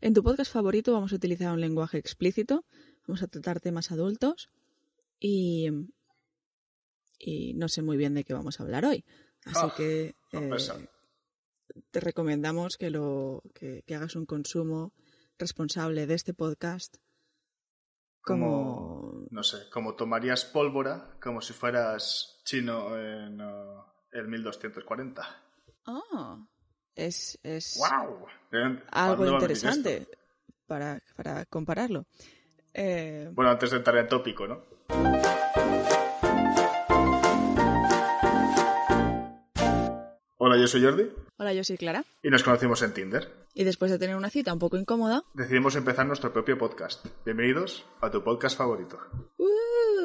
En tu podcast favorito vamos a utilizar un lenguaje explícito, vamos a tratar temas adultos y, y no sé muy bien de qué vamos a hablar hoy. Así Ah, que eh, te recomendamos que, lo, que, que hagas un consumo responsable de este podcast como... No sé, como tomarías pólvora como si fueras chino en uh, el 1240. Ah, es, es ¡Wow! Algo ¿Cuándo va a venir interesante para, para compararlo. Eh, Bueno, antes de entrar en tópico, ¿no? Hola, yo soy Jordi hola, yo soy Clara. y nos conocimos en Tinder. Y después de tener una cita un poco incómoda, Decidimos empezar nuestro propio podcast. Bienvenidos a tu podcast favorito. ¡uh!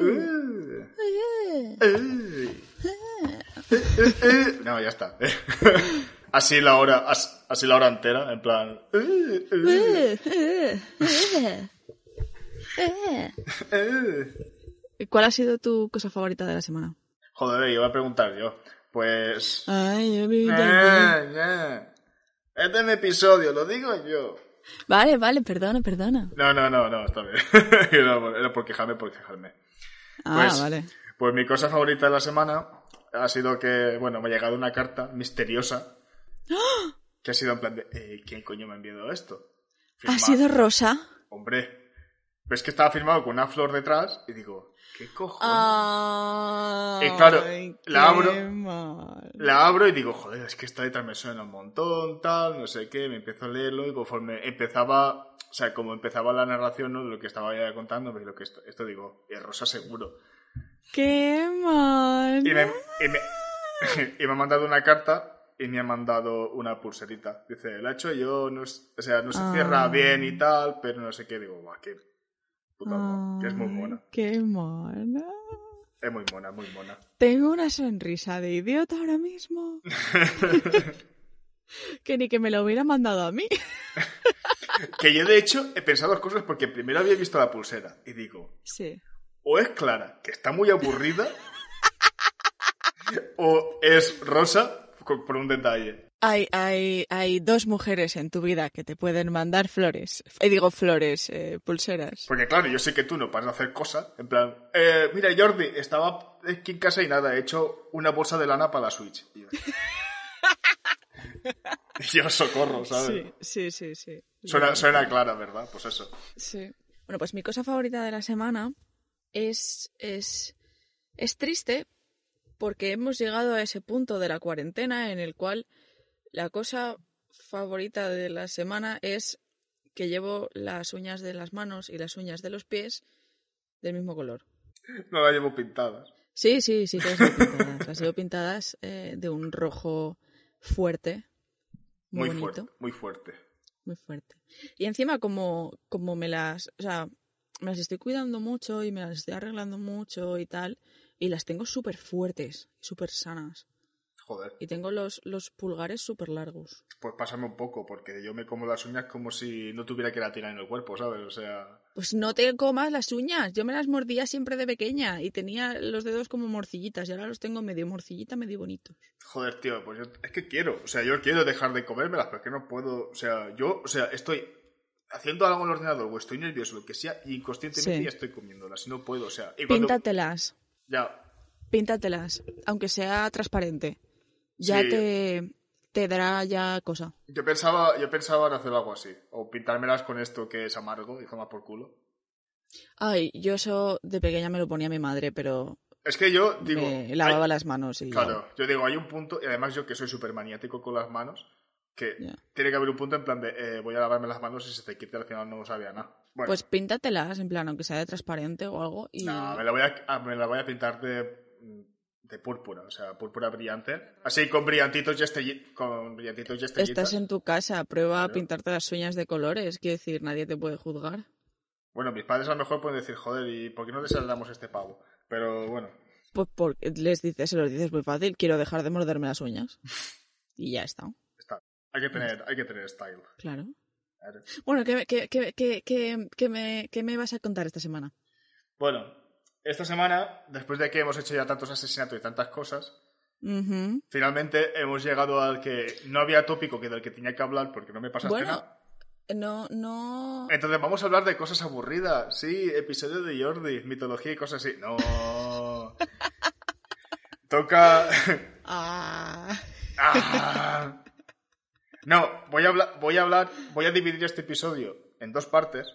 Eh, eh. No, ya está. Así la hora, as- así la hora entera, en plan. eh, eh, eh. ¿Y ¿Cuál ha sido tu cosa favorita de la semana? Joder, iba a preguntar yo. Pues. Ay, yo. Este es mi episodio, lo digo yo. Vale, vale, perdona, perdona. No, no, no, no, está bien. Era por, era por quejarme, por quejarme. Ah, Pues- vale. Pues mi cosa favorita de la semana ha sido que, bueno, me ha llegado una carta misteriosa que ha sido en plan de, eh, ¿quién coño me ha enviado esto? ¿Ha Firma- sido Rosa? Hombre, ves que estaba firmado con una flor detrás y digo, ¿qué cojones? Ah, Y claro, la abro. Mal. La abro y digo, joder, es que esta letra me suena un montón, tal, no sé qué, me empiezo a leerlo y conforme empezaba, o sea, como empezaba la narración, ¿no? De lo que estaba ya contando, me lo que esto, esto digo, es Rosa seguro. ¡Qué mal! Y me, y, me, y me ha mandado una carta y me ha mandado una pulserita. Dice, la he hecho yo, no es- o sea, no se Ah. cierra bien y tal, pero no sé qué. Digo, guau, qué puta que es muy mona. ¡Qué mona! Es muy mona, muy mona. Tengo una sonrisa de idiota ahora mismo. que ni que me lo hubiera mandado a mí. Que yo, de hecho, he pensado dos cosas porque primero había visto la pulsera y digo, Sí. o es Clara, que está muy aburrida, o es Rosa por un detalle. Hay, hay, hay dos mujeres en tu vida que te pueden mandar flores. Eh, digo flores, eh, pulseras. Porque claro, yo sé que tú no paras de hacer cosas. En plan, eh, mira Jordi, estaba aquí en casa y nada, he hecho una bolsa de lana para la Switch. Y yo, y yo, socorro, ¿sabes? Sí, sí, sí, sí. Suena, suena clara, ¿verdad? Pues eso. Sí. Bueno, pues mi cosa favorita de la semana es, es, es triste porque hemos llegado a ese punto de la cuarentena en el cual la cosa favorita de la semana es que llevo las uñas de las manos y las uñas de los pies del mismo color. No la llevo pintadas. Sí, sí, sí que las llevo pintadas. Las llevo pintadas eh, de un rojo fuerte, muy, Muy, bonito fuerte, muy fuerte. muy fuerte. Y encima como, como me las, o sea, me las estoy cuidando mucho y me las estoy arreglando mucho y tal, y las tengo súper fuertes, súper sanas. Joder, Y tengo los, los pulgares súper largos. pues pásame un poco, porque yo me como las uñas como si no tuviera que la tirar en el cuerpo, ¿sabes? O sea, Pues no te comas las uñas. Yo me las mordía siempre de pequeña y tenía los dedos como morcillitas y ahora los tengo medio morcillita, medio bonitos. joder, tío, pues yo, es que quiero, o sea, yo quiero dejar de comérmelas, pero es que no puedo, o sea, yo, o sea, estoy haciendo algo en el ordenador o estoy nervioso, lo que sea, y inconscientemente Sí. ya estoy comiéndolas y no puedo, o sea, y cuando- Píntatelas, ya, píntatelas, aunque sea transparente. Ya Sí. te, te dará ya cosa. yo pensaba, yo pensaba en hacer algo así, o pintármelas con esto que es amargo y jamás por culo. Ay, yo eso de pequeña me lo ponía mi madre, pero Es que yo digo, me lavaba hay- las manos y claro, yo digo, hay un punto, y además yo que soy súper maniático con las manos, que tiene que haber un punto en plan de eh, voy a lavarme las manos y si se te quita al final no sabía nada. Bueno, Pues píntatelas, en plan, aunque sea de transparente o algo. Y... no, me la, voy a, ah, me la voy a pintar de de púrpura, o sea, púrpura brillante. Así con brillantitos y, estelli- con brillantitos y estrellitas. Estás en tu casa, prueba a pintarte las uñas de colores. Quiero decir, nadie te puede juzgar. Bueno, mis padres a lo mejor pueden decir, joder, ¿y por qué no desheredamos este pavo? Pero bueno, Pues porque les dices, se los dices muy fácil, quiero dejar de morderme las uñas. Y ya está, está. Hay que tener, hay que tener style. claro. Claro. Bueno, ¿qué, qué, qué, qué, me, qué me vas a contar esta semana? Bueno, esta semana, después de que hemos hecho ya tantos asesinatos y tantas cosas, finalmente hemos llegado al que no había tópico que del que tenía que hablar porque no me pasaste Bueno, nada. no, no... Entonces vamos a hablar de cosas aburridas. Sí, episodio de Jordi, mitología y cosas así. No. Toca. Ah. Ah. No, voy a hablar, voy a hablar, voy a dividir este episodio en dos partes.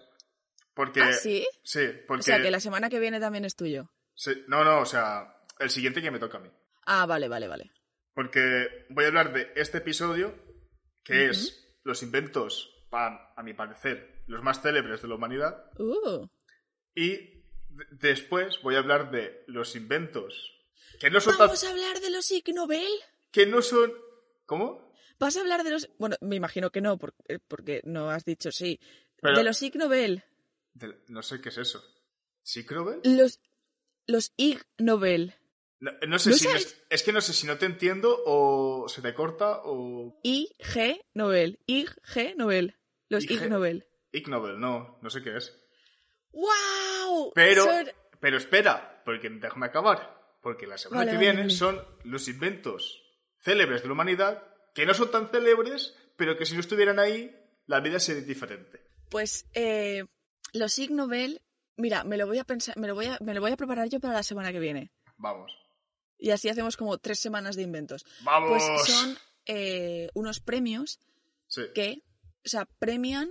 Porque. ¿Ah, sí? Sí, porque. O sea, que la semana que viene también es tuyo. sí, no, no, o sea, el siguiente que me toca a mí. Ah, vale, vale, vale. Porque voy a hablar de este episodio, que es los inventos, a mi parecer, los más célebres de la humanidad. Uh. Y después voy a hablar de los inventos que no son tan- ¿Vamos a hablar de los Ig Nobel? que no son ¿Cómo? ¿Vas a hablar de los...? Bueno, me imagino que no, porque, porque no has dicho sí. Pero- De los Ig Nobel. De- no sé qué es eso. ¿Sí, Crowell? Los, los Ig Nobel. No, no sé ¿No si es que no sé si no te entiendo o se te corta o IG Nobel. Ig Nobel. Los IG. Ig Nobel. Ig Nobel, no, no sé qué es. ¡Wow! Pero pero espera, porque déjame acabar, porque la semana Vale, que vale, viene vale. son los inventos célebres de la humanidad que no son tan célebres, pero que si no estuvieran ahí la vida sería diferente. Pues eh, los Ig Nobel... Mira, me lo voy a pensar, me lo voy a, me lo voy a preparar yo para la semana que viene. Vamos. Y así hacemos como tres semanas de inventos. Vamos. Pues son eh, unos premios Sí. que, o sea, premian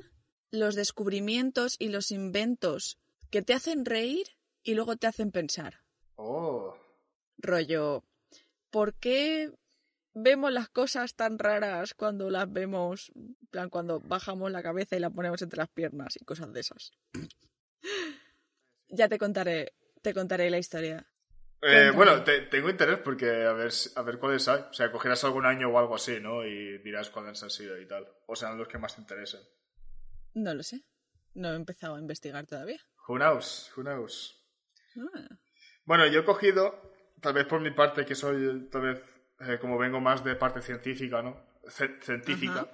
los descubrimientos y los inventos que te hacen reír y luego te hacen pensar. Oh. Rollo, ¿por qué vemos las cosas tan raras cuando las vemos, en plan, cuando bajamos la cabeza y la ponemos entre las piernas y cosas de esas? ya te contaré, te contaré la historia. Eh, bueno, te- tengo interés porque a ver, a ver cuáles hay. O sea, cogerás algún año o algo así, ¿no? Y dirás cuáles han sido y tal. O sean los que más te interesen. No lo sé. No he empezado a investigar todavía. Who knows? Who knows? Ah. Bueno, yo he cogido, tal vez por mi parte, que soy, tal vez, eh, como vengo más de parte científica, ¿no? Ce- científica. Ajá.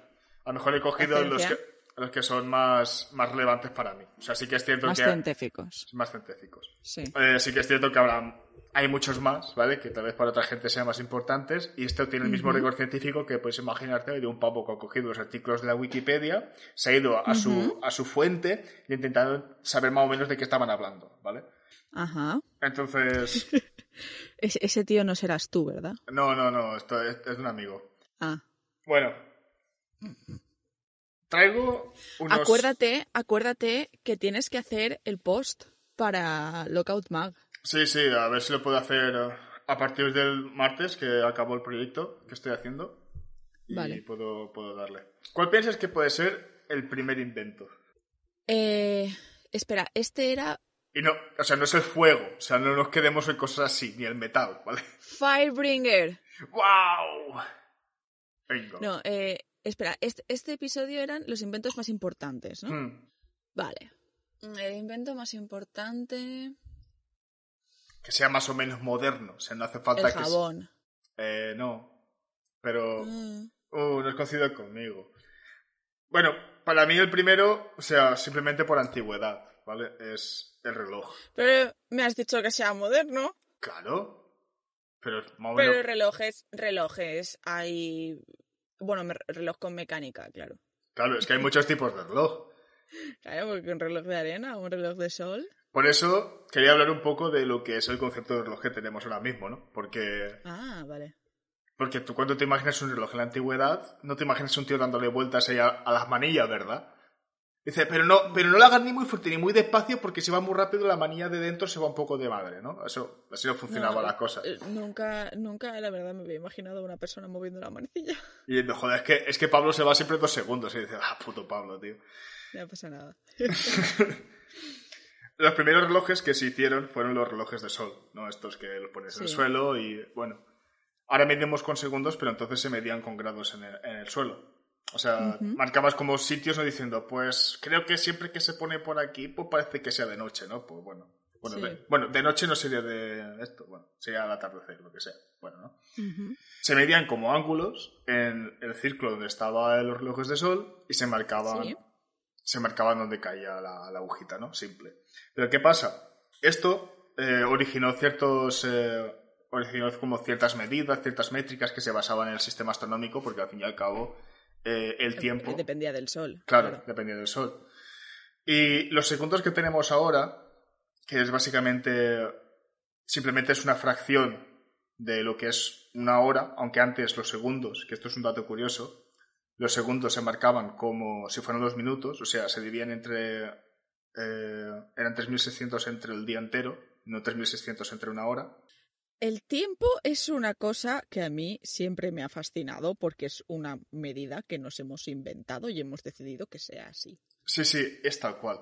A lo mejor he cogido los que, los que son más, más relevantes para mí. O sea, sí que es cierto Más que... científicos. Más científicos. Sí. Eh, sí que es cierto que habrá, hay muchos más, ¿vale? Que tal vez para otra gente sean más importantes. Y esto tiene el mismo Ujú. rigor científico que puedes imaginarte de un pavo que ha cogido los artículos de la Wikipedia, se ha ido a, su, a su fuente y ha intentado saber más o menos de qué estaban hablando, ¿vale? Ajá. Entonces, Ese, ese tío no serás tú, ¿verdad? no, no, no, esto es, un amigo. Ah. Bueno, traigo unos... Acuérdate, acuérdate que tienes que hacer el post para Lookout Mag. Sí, sí, a ver si lo puedo hacer eh, a partir del martes, que acabó el proyecto que estoy haciendo. Y Vale. puedo, puedo darle. ¿Cuál piensas que puede ser el primer invento? Eh, espera, este era Y no, o sea, no es el fuego, o sea, no nos quedemos en cosas así, ni el metal, ¿vale? Firebringer. ¡Wow! Venga. No, eh, espera, este, este episodio eran los inventos más importantes, ¿no? Hmm, Vale. El invento más importante. Que sea más o menos moderno, o sea, no hace falta El que... jabón. Eh, no. Pero... Mm. Uh, no es coincido conmigo. Bueno, para mí el primero, o sea, simplemente por antigüedad, ¿vale? Es el reloj. Pero me has dicho que sea moderno. Claro. Pero Pero relojes, relojes, hay... Bueno, reloj con mecánica, claro. Claro, es que hay muchos tipos de reloj. Claro, porque un reloj de arena, un reloj de sol. Por eso quería hablar un poco de lo que es el concepto de reloj que tenemos ahora mismo, ¿no? Porque, Ah, vale. porque tú cuando te imaginas un reloj en la antigüedad, no te imaginas un tío dándole vueltas ahí a, a las manillas, ¿verdad? Dice, pero no, pero no lo hagas ni muy fuerte ni muy despacio porque si va muy rápido la manilla de dentro se va un poco de madre, ¿no? Eso, así no funcionaba No, la cosa. eh, Nunca, nunca, la verdad, me había imaginado a una persona moviendo la manecilla. Y no, joder, es que, es que Pablo se va siempre dos segundos y dice, ah, puto Pablo, tío. No pasa nada. Los primeros relojes que se hicieron fueron los relojes de sol, ¿no? Estos que los pones en el suelo y, bueno, ahora medimos con segundos, pero entonces se medían con grados en el, en el suelo. O sea, marcabas como sitios, ¿no? Diciendo, pues creo que siempre que se pone por aquí, pues parece que sea de noche, ¿no? Pues bueno. Bueno, Sí. de, bueno, de noche no sería de esto, bueno, sería al atardecer, lo que sea. Bueno, ¿no? Se medían como ángulos en el círculo donde estaban los relojes de sol y se marcaban, Sí. se marcaban donde caía la, la agujita, ¿no? Simple. Pero ¿qué pasa? Esto eh, originó ciertos... eh, originó como ciertas medidas, ciertas métricas que se basaban en el sistema astronómico, porque al fin y al cabo eh, el tiempo... Dependía del sol. Claro, dependía del sol. Y los segundos que tenemos ahora, que es básicamente simplemente es una fracción de lo que es una hora, aunque antes los segundos, que esto es un dato curioso, los segundos se marcaban como si fueran dos minutos, o sea, se dividían entre... eh, eran 3.600 entre el día entero, no 3.600 entre una hora. El tiempo es una cosa que a mí siempre me ha fascinado porque es una medida que nos hemos inventado y hemos decidido que sea así. Sí, sí, es tal cual.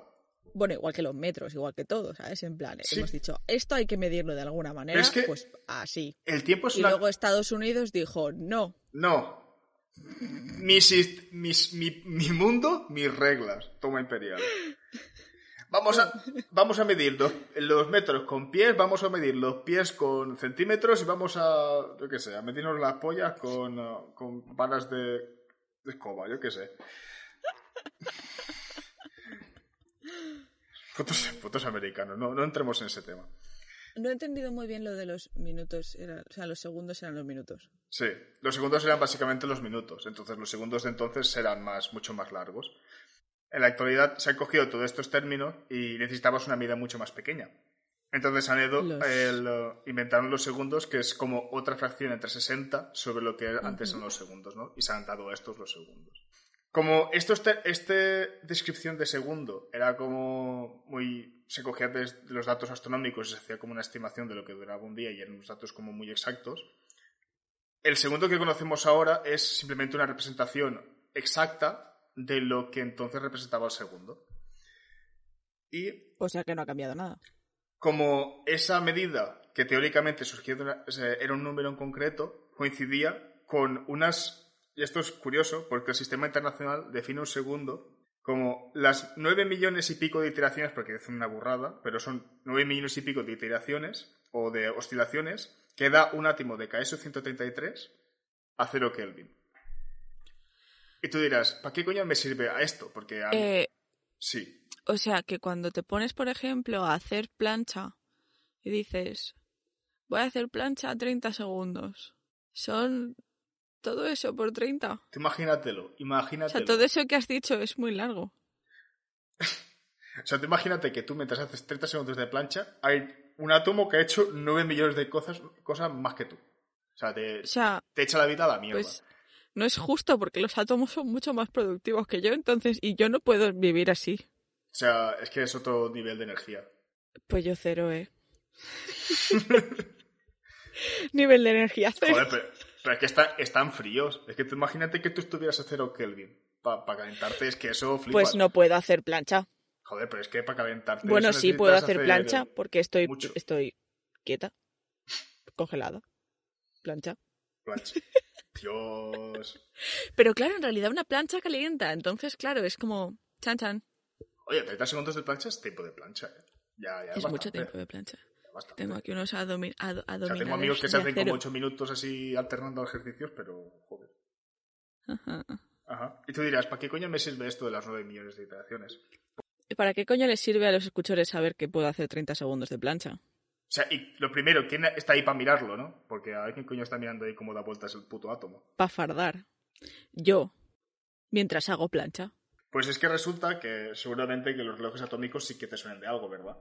Bueno, igual que los metros, igual que todo, ¿sabes? En plan, Sí. hemos dicho, esto hay que medirlo de alguna manera, es que- pues así. El tiempo es Y una... luego Estados Unidos dijo, no, No. Mi, sis- mis- mi, mi mundo, mis reglas. Toma imperial. Vamos a, vamos a medir los, los metros con pies, vamos a medir los pies con centímetros y vamos a, yo qué sé, a medirnos las pollas con, con varas de, de escoba, yo qué sé. Fotos, fotos americanos, no, no entremos en ese tema. no he entendido muy bien lo de los minutos, era- o sea, los segundos eran los minutos. Sí, los segundos eran básicamente los minutos, entonces los segundos de entonces serán más, mucho más largos. En la actualidad se han cogido todos estos términos y necesitabas una medida mucho más pequeña. Entonces han ido, Los- eh, inventaron los segundos, que es como otra fracción entre 60 sobre lo que antes eran los segundos, ¿no? Y se han dado estos los segundos. Como esto, este descripción de segundo era como muy... se cogía de los datos astronómicos y se hacía como una estimación de lo que duraba un día y eran unos datos como muy exactos, el segundo que conocemos ahora es simplemente una representación exacta de lo que entonces representaba el segundo. Y O sea que no ha cambiado nada. como esa medida, que teóricamente surgió de una- era un número en concreto, coincidía con unas... Y esto es curioso, porque el sistema internacional define un segundo como las nueve millones y pico de iteraciones, porque es una burrada, pero son nueve millones y pico de iteraciones o de oscilaciones que da un átomo de KS 133 a 0 Kelvin. Y tú dirás, ¿para qué coño me sirve a esto? Porque a mí- Eh, sí, o sea que cuando te pones, por ejemplo, a hacer plancha y dices, voy a hacer plancha a 30 segundos, son todo eso por 30. tú imagínatelo, O imagínatelo. sea, todo eso que has dicho es muy largo. O sea, tú imagínate que tú mientras haces 30 segundos de plancha, hay un átomo que ha hecho 9 millones de cosas, cosas más que tú. O sea, te, O sea, te echa la vida a la mierda. pues no es justo porque los átomos son mucho más productivos que yo, entonces, y yo no puedo vivir así. O sea, es que es otro nivel de energía. Pues yo cero, ¿eh? Nivel de energía cero. Joder, pero, pero es que está- están fríos. Es que tú imagínate que tú estuvieras a cero Kelvin. Para calentarte, es que eso flipas. Pues no puedo hacer plancha. Joder, pero es que para calentarte. Bueno, sí puedo hacer plancha porque estoy, mucho. estoy quieta, congelada. Plancha. plancha. Dios. Pero claro, en realidad una plancha calienta, entonces claro, es como chan chan. Oye, 30 segundos de plancha es tiempo de plancha. ¿eh? Ya, ya Es bastante, mucho tiempo de plancha. Tengo aquí unos adomi- ad- O sea, tengo amigos que se hacen como acero. 8 minutos así alternando ejercicios, pero joder. Ajá. Ajá. Y tú dirás, ¿para qué coño me sirve esto de las 9 millones de iteraciones? ¿Y para qué coño les sirve a los escuchores saber que puedo hacer 30 segundos de plancha? O sea, y lo primero, ¿quién está ahí para mirarlo, no? Porque a ver quién coño está mirando ahí cómo da vueltas el puto átomo. Pa' fardar. Yo, mientras hago plancha. Pues es que resulta que seguramente que los relojes atómicos sí que te suenan de algo, ¿verdad?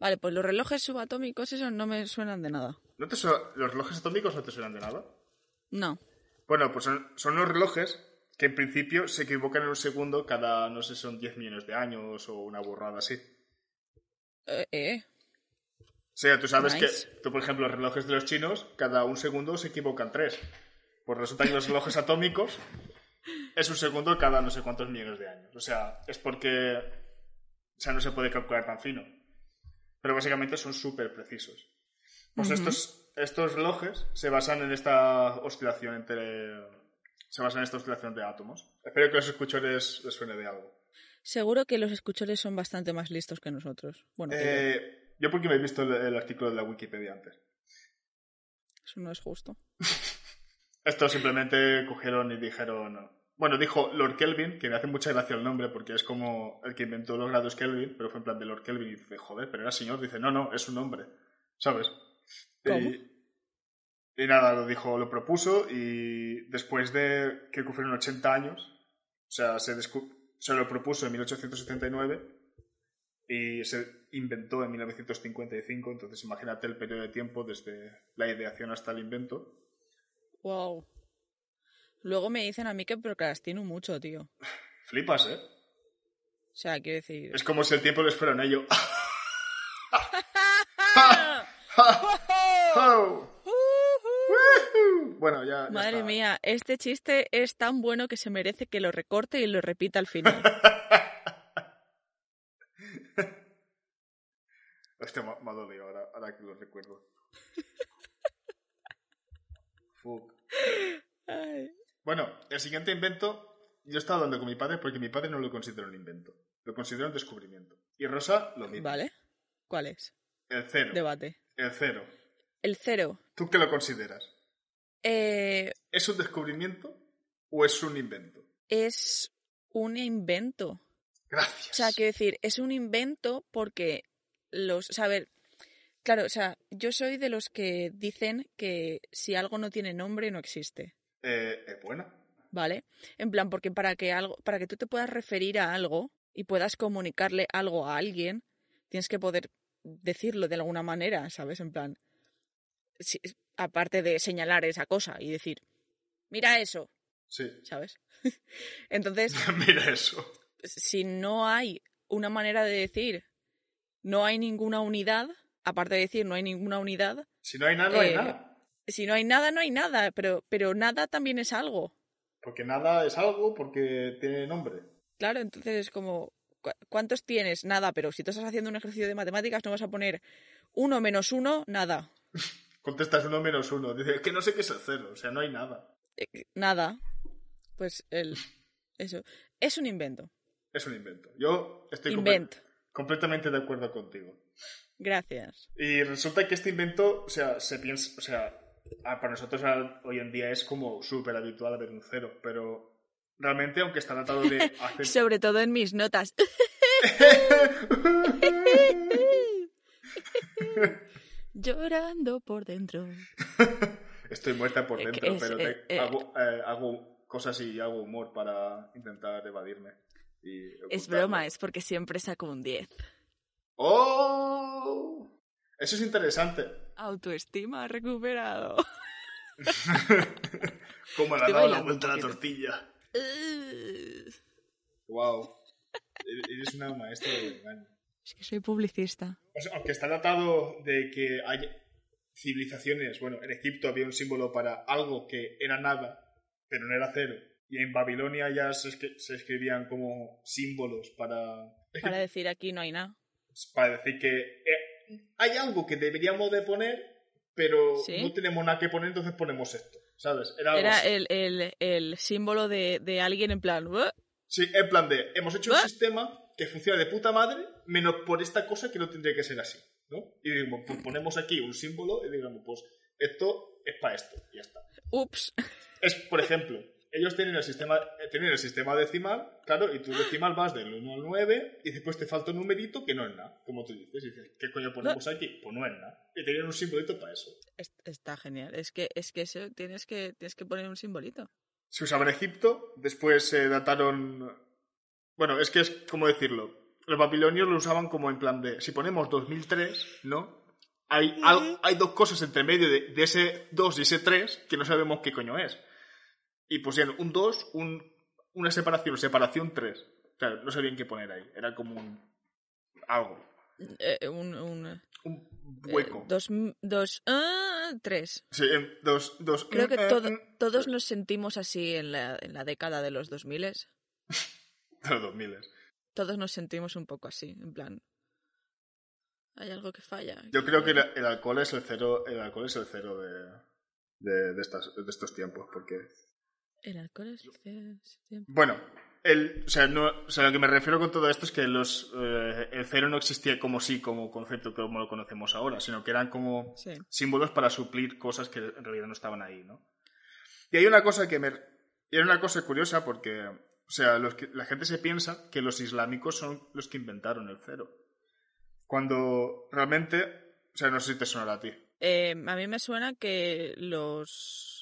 Vale, pues los relojes subatómicos, esos no me suenan de nada. ¿No te su- ¿Los relojes atómicos no te suenan de nada? No. Bueno, pues son, son unos relojes que en principio se equivocan en un segundo cada, no sé, son 10 millones de años o una burrada así. Eh, eh. O sea, tú sabes Nice. que, tú, por ejemplo, los relojes de los chinos, cada un segundo se equivocan tres. Pues resulta que los relojes atómicos es un segundo cada no sé cuántos millones de años. O sea, es porque. O sea, no se puede calcular tan fino. pero básicamente son súper precisos. Pues estos, estos relojes se basan en esta oscilación entre... Se basan en esta oscilación de átomos. Espero que los escuchores les suene de algo. Seguro que los escuchores son bastante más listos que nosotros. Bueno. Eh, yo porque me he visto el, el artículo de la Wikipedia antes. eso no es justo. Esto simplemente cogieron y dijeron... Bueno, dijo Lord Kelvin, que me hace mucha gracia el nombre porque es como el que inventó los grados Kelvin, pero fue en plan de Lord Kelvin y dice, joder, pero era señor. Dice, no, no, es un hombre, ¿sabes? ¿Cómo? Y, y nada, lo dijo, lo propuso y después de que fueron 80 años, o sea, se, se lo propuso en 1879 y se inventó en 1955, entonces imagínate el periodo de tiempo desde la ideación hasta el invento. Wow. Luego me dicen a mí que procrastino mucho, tío. Flipas, ¿eh? O sea, quiero decir. Es como si el tiempo les fuera en ello. Bueno, ya. ya Madre está. mía, este chiste es tan bueno que se merece que lo recorte y lo repita al final. Hostia, me, me ha dolido ahora, ahora que lo recuerdo. Fuck. Ay. Bueno, el siguiente invento, yo estaba hablando con mi padre porque mi padre no lo considera un invento. Lo considera un descubrimiento. Y Rosa, lo mismo. ¿Vale? ¿Cuál es? El cero. Debate. El cero. El cero. ¿Tú qué lo consideras? Eh, ¿Es un descubrimiento o es un invento? es un invento. Gracias. O sea, quiero decir, es un invento porque los. O sea, a ver. Claro, o sea, yo soy de los que dicen que si algo no tiene nombre, no existe. Eh, es buena. ¿Vale? En plan, porque para que algo, para que tú te puedas referir a algo y puedas comunicarle algo a alguien, tienes que poder decirlo de alguna manera, ¿sabes? En plan, si- aparte de señalar esa cosa y decir, mira eso, Sí. ¿sabes? Entonces, Mira eso. si no hay una manera de decir, no hay ninguna unidad, aparte de decir no hay ninguna unidad, Si no hay nada, no hay Eh, nada. si no hay nada, no hay nada, pero, pero nada también es algo. Porque nada es algo porque tiene nombre. Claro, entonces es como, ¿cu- ¿cuántos tienes? Nada, pero si tú estás haciendo un ejercicio de matemáticas no vas a poner uno menos uno, nada. Contestas uno menos uno. Dice, es que no sé qué es el cero. O sea, no hay nada. Eh, Nada. Pues el... Eso. Es un invento. Es un invento. Yo estoy comple- Invent. Completamente de acuerdo contigo. Gracias. Y resulta que este invento, o sea, se piensa, o sea, ah, para nosotros hoy en día es como súper habitual ver un cero, pero realmente, aunque está datado de hace... Sobre todo en mis notas. Llorando por dentro. Estoy muerta por dentro, es, pero eh, eh. hago, eh, hago cosas y hago humor para intentar evadirme. Y Es broma, es porque siempre saco un 10. ¡Oh! Eso es interesante. Autoestima recuperado. Como le ha dado la vuelta a la tortilla. Wow. Eres una maestra del engaño. Es que soy publicista. O sea, aunque está datado de que hay civilizaciones, bueno, en Egipto había un símbolo para algo que era nada, pero no era cero. Y en Babilonia ya se, escri- se escribían como símbolos para, Para decir aquí no hay nada. para decir que eh, hay algo que deberíamos de poner, pero Sí. no tenemos nada que poner, entonces ponemos esto, ¿sabes? Era, el, el, el símbolo de, de alguien en plan. Sí, en plan de, hemos hecho un sistema que funciona de puta madre, menos por esta cosa que no tendría que ser así, ¿no? Y digamos, pues ponemos aquí un símbolo y digamos, pues esto es para esto, y ya está. Ups. Es, por ejemplo, ellos tienen el sistema, eh, tienen el sistema decimal, claro, y tu decimal vas del 1 al 9, y después te falta un numerito que no es nada, como tú dices, y dices, ¿qué coño ponemos aquí? Pues no es nada. Y tenían un simbolito para eso. Es- Está genial. Es que, es que eso tienes que tienes que poner un simbolito. Se usaba en Egipto, después se dataron... Bueno, es que es, ¿cómo decirlo? Los babilonios lo usaban como en plan de, si ponemos 2003, ¿no? Hay, al- hay dos cosas entre medio de, de ese 2 y ese 3 que no sabemos qué coño es. Y pusieron un 2, un, una separación, separación 3. Claro, no sabían qué poner ahí. Era como un... algo. Eh, un, un, eh, Un hueco. dos, dos, ah, tres. Sí, em, dos, dos... Creo que eh, todo- eh, todos nos sentimos así en la, en la década de los 2000. de los 2000. Todos nos sentimos un poco así, en plan. Hay algo que falla. Yo creo que el, el alcohol es el cero, el alcohol es el cero de, de, de estas, de estos tiempos, porque El alcohol es... Bueno, el, o, sea, no, o sea, lo que me refiero con todo esto es que los, eh, el cero no existía como sí, como concepto como lo conocemos ahora, sino que eran como Sí. símbolos para suplir cosas que en realidad no estaban ahí, ¿no? Y hay una cosa que me... Y hay una cosa curiosa porque, o sea, los que- la gente se piensa que los islámicos son los que inventaron el cero. Cuando realmente, o sea, no sé si te sonará a ti. Eh, a mí me suena que los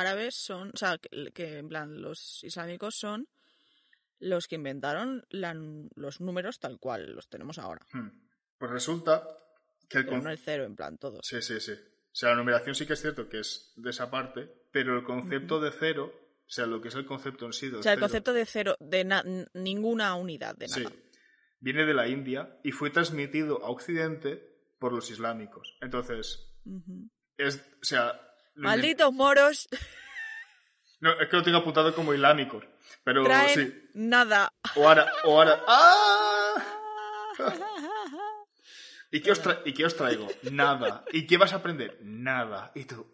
árabes son, o sea, que, que en plan los islámicos son los que inventaron la- los números tal cual los tenemos ahora. Hmm. Pues resulta que el concepto... el cero, en plan todos. Sí, sí, sí. O sea, la numeración sí que es cierto que es de esa parte, pero el concepto de cero, o sea, lo que es el concepto en sí O sea, el concepto de cero, de na- ninguna unidad, de sí, nada. viene de la India y fue transmitido a Occidente por los islámicos. Entonces, es, o sea... Malditos moros, No, es que lo tengo apuntado como islámicos, pero traen sí. nada. O ahora, o ahora... ¡Ah! ¿Y qué, os ¿Y qué os traigo? Nada. ¿Y qué vas a aprender? Nada. ¿Y tú?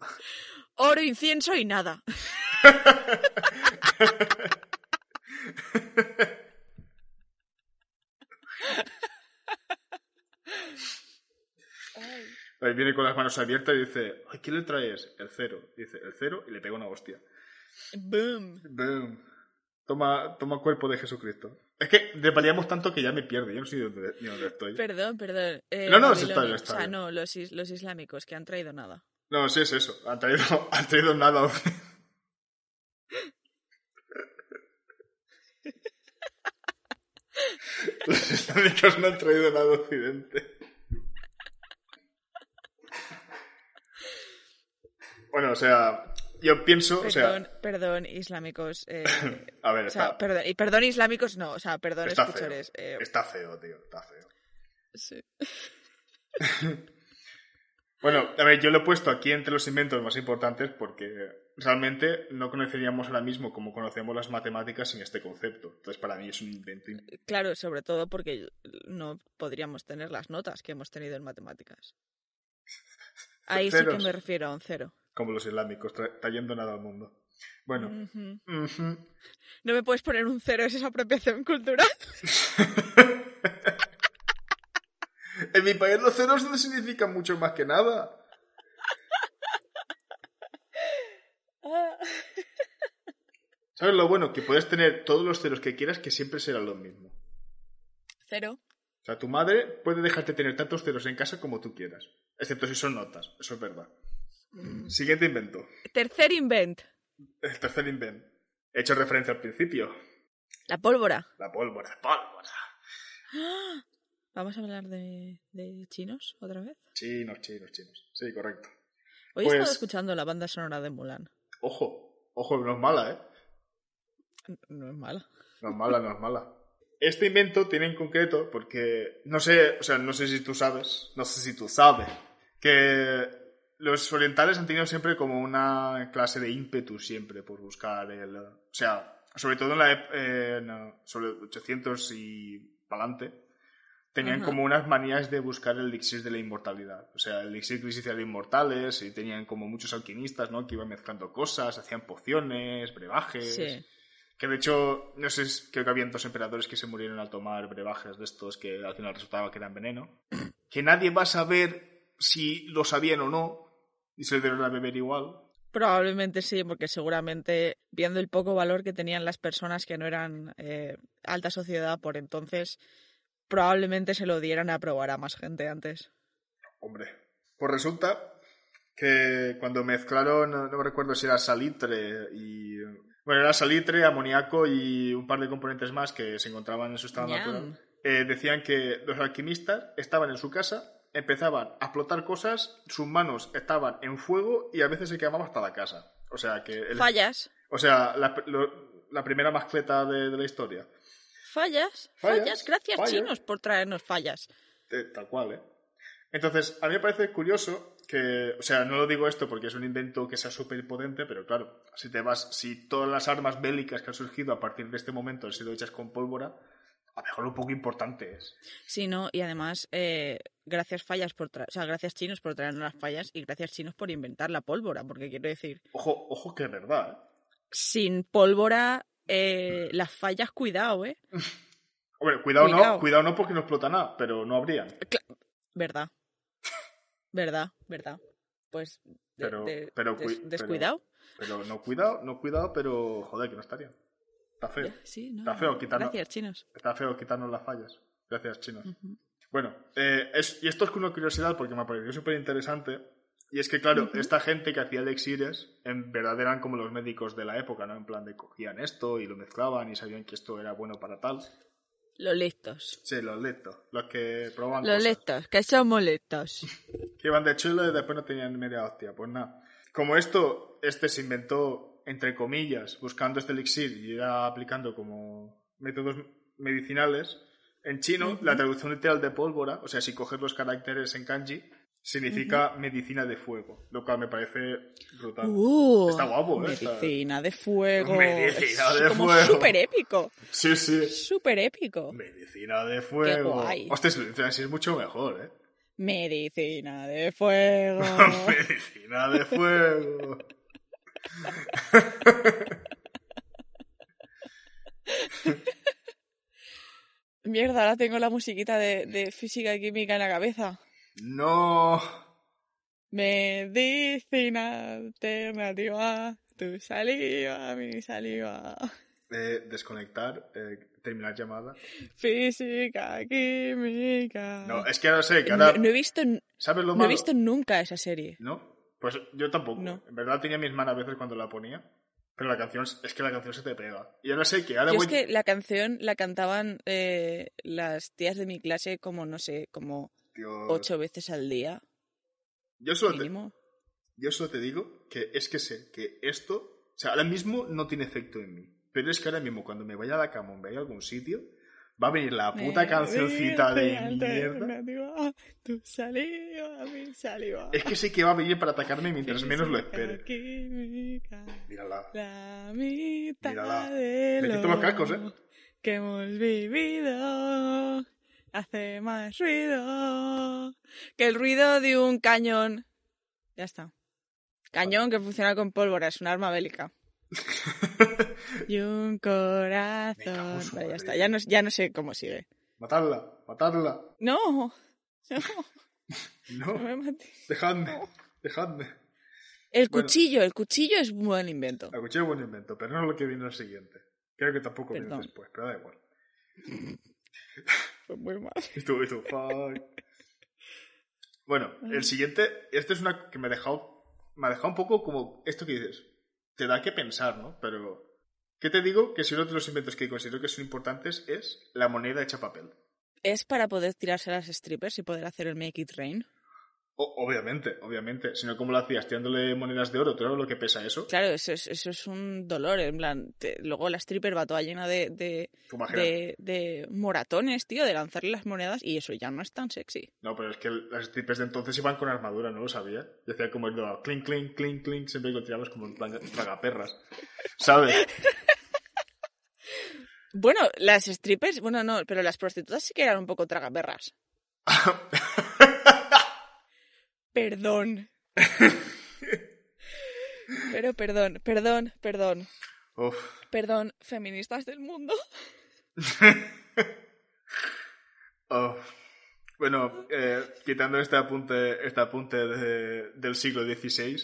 Oro, incienso y nada. Ahí viene con las manos abiertas y dice, Ay, ¿qué le traes? El cero. Dice, el cero y le pega una hostia. Boom. Boom. Toma, toma cuerpo de Jesucristo. Es que desvariamos tanto que ya me pierde. Yo no sé ni dónde, ni dónde estoy. Perdón, perdón. Eh, No, no, está Babilonia. bien, está O sea, no, los, is- los islámicos que han traído nada. No, sí es eso. Han traído, han traído nada. Los islámicos no han traído nada a Occidente. Bueno, o sea, yo pienso, o Perdón, sea, perdón, islámicos. eh, a ver, o sea, está, perdón, y perdón, islámicos no, o sea, perdón, está feo. escuchores. eh, Está feo, tío, está feo. sí. Bueno, a ver, yo lo he puesto aquí entre los inventos más importantes porque realmente no conoceríamos ahora mismo como conocemos las matemáticas sin este concepto. Entonces, para mí es un invento. in- Claro, sobre todo porque no podríamos tener las notas que hemos tenido en matemáticas. Ahí sí que Ceros. me refiero a un cero. Como los islámicos, tra- trayendo nada al mundo. Bueno. No me puedes poner un cero, es esa apropiación cultural. en mi país los ceros no significan mucho más que nada. ¿Sabes lo bueno? Que puedes tener todos los ceros que quieras que siempre serán los mismos. Cero. O sea, tu madre puede dejarte tener tantos ceros en casa como tú quieras. Excepto si son notas. Eso es verdad. Siguiente invento. Tercer invent. El tercer invento. He hecho referencia al principio. La pólvora. La pólvora. Pólvora. ¿Vamos a hablar de, de chinos otra vez? Chinos, chinos, chinos. Sí, correcto. Hoy he Pues- estado escuchando la banda sonora de Mulan. Ojo. Ojo, no es mala, ¿eh? No es mala. No es mala, no es mala. Este invento tiene en concreto porque, no sé, o sea, no sé si tú sabes, no sé si tú sabes, que los orientales han tenido siempre como una clase de ímpetu siempre por buscar el... O sea, sobre todo en la ep- en, sobre 800 y para adelante, tenían como unas manías de buscar el elixir de la inmortalidad. O sea, el elixir que les hiciera inmortales y tenían como muchos alquimistas, ¿no? Que iban mezclando cosas, hacían pociones, brebajes... Sí. Que de hecho, no sé, creo que habían dos emperadores que se murieron al tomar brebajes de estos que al final resultaba que eran veneno. Que nadie va a saber si lo sabían o no y se dieron a beber igual. Probablemente sí, porque seguramente viendo el poco valor que tenían las personas que no eran eh, alta sociedad por entonces, probablemente se lo dieran a probar a más gente antes. Hombre. Pues resulta que cuando mezclaron, no, no me recuerdo si era salitre y... Bueno, era salitre, amoníaco y un par de componentes más que se encontraban en su estado natural. eh, decían que los alquimistas estaban en su casa, empezaban a explotar cosas, sus manos estaban en fuego y a veces se quemaba hasta la casa. O sea que... el- Fallas, o sea, la, lo- la primera mascleta de, de la historia. fallas, Fallas, fallas. Gracias fallas. chinos por traernos fallas. Eh, tal cual, ¿eh? Entonces, a mí me parece curioso que, o sea, no lo digo esto porque es un invento que sea súper potente, pero claro, si te vas, si todas las armas bélicas que han surgido a partir de este momento han sido hechas con pólvora, a lo mejor un poco importante es. Sí, no, y además, eh, gracias fallas por o sea, gracias chinos por traernos las fallas y gracias chinos por inventar la pólvora, porque quiero decir, Ojo, ojo que es verdad, ¿eh? sin pólvora eh, las fallas, cuidado, ¿eh? Hombre, cuidado, no, Cuidado. no porque no explota nada, pero no habrían. Verdad. Verdad, verdad. Pues de- Pero- de- pero des- cui- pero- descuidado. Pero no cuidado, no cuidado, pero joder, que no estarían. Está feo. Ya, sí, no, Está feo quitarnos- Gracias, chinos. Está feo quitarnos las fallas. Gracias, chinos. Bueno, eh, es- y esto es una curiosidad porque me pareció súper interesante. Y es que, claro, esta gente que hacía elixires en verdad eran como los médicos de la época, ¿no? En plan de cogían esto y lo mezclaban y sabían que esto era bueno para tal. Los listos. Sí, los listos, los que probaban Los cosas. que somos listos. que iban de chulo y después no tenían media hostia. Pues nada. Como esto, este se inventó, entre comillas, buscando este elixir y era aplicando como métodos medicinales, en chino, la traducción literal de pólvora, o sea, si coges los caracteres en kanji, significa medicina de fuego, lo cual me parece brutal. Uh, Está guapo, ¿eh? Medicina de fuego. Medicina Es de como fuego. súper épico. Sí, sí. Súper épico. Medicina de fuego. guay. Hostia, si es mucho mejor, ¿eh? Medicina de fuego. Medicina de fuego. Mierda, ahora tengo la musiquita de, de física y química en la cabeza. No. Medicina alternativa, tu saliva, mi saliva. Eh, desconectar, eh, terminar llamada. Física, química. No, es que ahora sé que no, ahora. no he visto, ¿Sabes lo no malo? he visto nunca esa serie. ¿No? Pues yo tampoco. No. En verdad tenía mis manos a veces cuando la ponía. Pero la canción, es que la canción se te pega. Y ahora sé que ahora Yo voy. es que la canción la cantaban eh, las tías de mi clase como, no sé, como Tío, ocho veces al día, yo, solo te, yo solo te digo que es que sé que esto. O sea, ahora mismo no tiene efecto en mí. Pero es que ahora mismo cuando me vaya a la cama o me vaya a algún sitio, va a venir la puta cancioncita de mierda. alternativa, Tu saliva, mi saliva. Es que sé que va a venir para atacarme mientras menos lo espere. Mírala. la mitad Mírala. lo quito los cascos, ¿eh? que hemos vivido hace más ruido que el ruido de un cañón. Ya está. Cañón que funciona con pólvora, es un arma bélica. y un corazón. Vale, ya está. Ya no, ya no sé cómo sigue. Matadla, matadla. No, no, No, no me dejadme, dejadme. El Bueno. cuchillo, el cuchillo es un buen invento. La cuchilla es buen invento, pero no es lo que viene al siguiente. Creo que tampoco viene Perdón. después, pero da igual. Fue muy mal. Y tú, y tú, fuck. Bueno, el siguiente, este es una que me ha dejado, me ha dejado un poco como esto que dices. Te da que pensar, ¿no? Pero, ¿qué te digo? Que si uno de los inventos que considero que son importantes es la moneda hecha papel. Es para poder tirarse a las strippers y poder hacer el make it rain. O- obviamente, obviamente. Si no, ¿cómo lo hacías? Tirándole monedas de oro, ¿tú sabes lo que pesa eso? Claro, eso es, eso es un dolor. En plan, te- luego la stripper va toda llena de, de, de, de moratones, tío, de lanzarle las monedas y eso ya no es tan sexy. No, pero es que las strippers de entonces iban con armadura, no lo sabía. Y hacía como el clink, clink, clink, clink, siempre lo tiramos como tragaperras. ¿Sabes? Bueno, las strippers, bueno, no, pero las prostitutas sí que eran un poco tragaperras. Perdón. Pero perdón, perdón, perdón, Uf. perdón, feministas del mundo. Oh. Bueno, eh, quitando este apunte, este apunte de- del siglo XVI.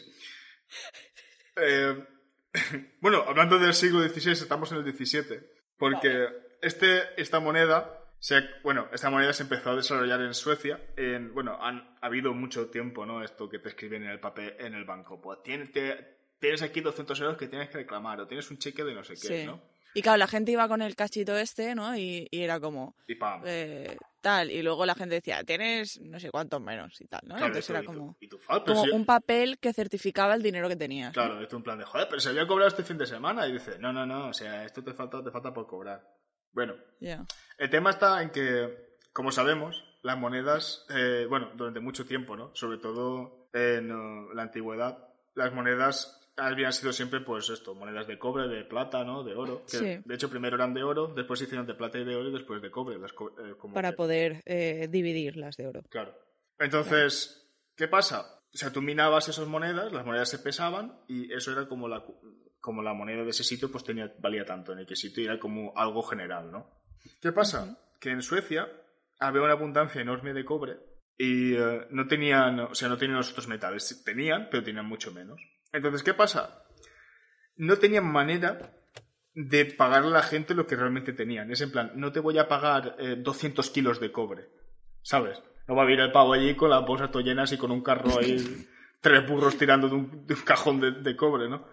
eh, bueno, hablando del siglo XVI, estamos en el XVII. Porque este, esta moneda. Se, bueno, esta moneda se empezó a desarrollar en Suecia. En, bueno, han ha habido mucho tiempo, ¿no? Esto que te escriben en el papel, en el banco. Pues tienes, te- tienes aquí 200 euros que tienes que reclamar, o tienes un cheque de no sé qué, Sí. ¿no? Y claro, la gente iba con el cachito este, ¿no? Y, y era como, Y pam. eh, tal. Y luego la gente decía, tienes no sé cuántos menos y tal, ¿no? Claro, Entonces era y como, y tú, "Joder, pero como si- un papel que certificaba el dinero que tenías. ¿no? Claro, esto en plan de, joder, pero se había cobrado este fin de semana. Y dice, no, no, no, o sea, esto te falta, te falta por cobrar. Bueno, el tema está en que, como sabemos, las monedas, eh, bueno, durante mucho tiempo, ¿no? Sobre todo en eh, la antigüedad, las monedas habían sido siempre, pues esto, monedas de cobre, de plata, ¿no? De oro. Que, Sí. De hecho, primero eran de oro, después se hicieron de plata y de oro y después de cobre. las co- eh, como Para que- poder eh, dividir las de oro. Claro. Entonces, ¿qué pasa? O sea, tú minabas esas monedas, las monedas se pesaban y eso era como la, como la moneda de ese sitio pues tenía, valía tanto en el sitio y era como algo general, ¿no? ¿Qué pasa? Que en Suecia había una abundancia enorme de cobre y eh, no tenían, o sea, no tenían los otros metales. Tenían, pero tenían mucho menos. Entonces, ¿qué pasa? No tenían manera de pagar a la gente lo que realmente tenían. Es en plan, no te voy a pagar 200 eh, kilos de cobre, ¿sabes? No va a venir el pavo allí con las bolsas todo llenas y con un carro ahí, tres burros tirando de un, cajón de, de, cobre, ¿no?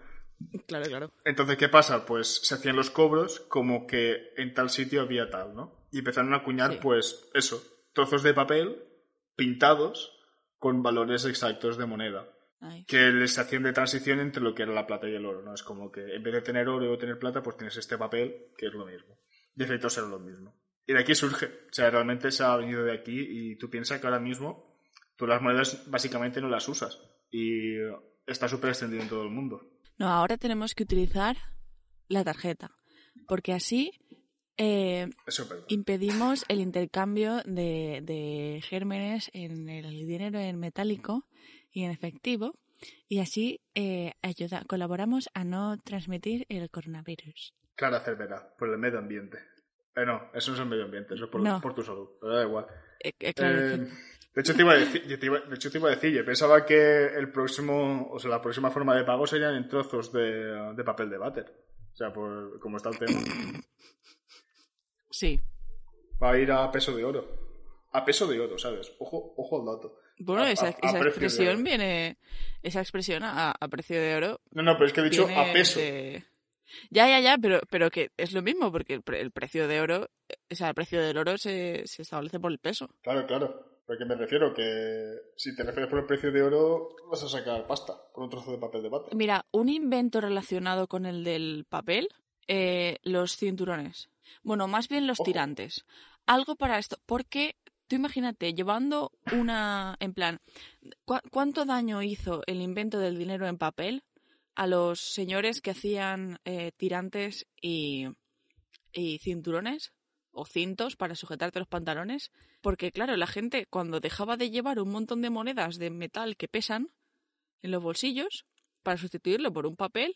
Claro, claro. Entonces, ¿qué pasa? Pues se hacían los cobros como que en tal sitio había tal, ¿no? Y empezaron a acuñar, pues, eso, trozos de papel pintados con valores exactos de moneda que les hacían de transición entre lo que era la plata y el oro, ¿no? Es como que en vez de tener oro o tener plata, pues tienes este papel, que es lo mismo. De efecto será lo mismo. Y de aquí surge, o sea, realmente se ha venido de aquí y tú piensas que ahora mismo tú las monedas básicamente no las usas y está súper extendido en todo el mundo. No, ahora tenemos que utilizar la tarjeta, porque así eh, impedimos el intercambio de, de, gérmenes en el dinero en metálico y en efectivo y así eh, ayuda, colaboramos a no transmitir el coronavirus. Clara Cervera, por el medio ambiente. Eh, no, eso no es el medio ambiente, eso es por, tu salud, pero da igual. Eh, eh, eh de hecho, te iba a decir, yo iba, de hecho, te iba a decir, yo pensaba que el próximo, o sea, la próxima forma de pago serían en trozos de, de papel de váter. O sea, por como está el tema. Sí. Va a ir a peso de oro. A peso de oro, ¿sabes? Ojo, ojo al dato. Bueno, esa, esa expresión viene. Esa expresión a, precio de oro. No, no, pero es que he dicho a peso. Ya, ya, ya, pero, pero que es lo mismo, porque el, precio de oro, o sea, el precio del oro se, se establece por el peso. Claro, claro. Porque me refiero que si te refieres por el precio de oro, vas a sacar pasta con un trozo de papel de bate. Mira, un invento relacionado con el del papel, eh, los cinturones. Bueno, más bien los tirantes. Algo para esto, porque tú imagínate, llevando una, en plan, ¿cuánto daño hizo el invento del dinero en papel a los señores que hacían eh, tirantes y, y cinturones? o cintos para sujetarte los pantalones, porque claro, la gente cuando dejaba de llevar un montón de monedas de metal que pesan en los bolsillos para sustituirlo por un papel,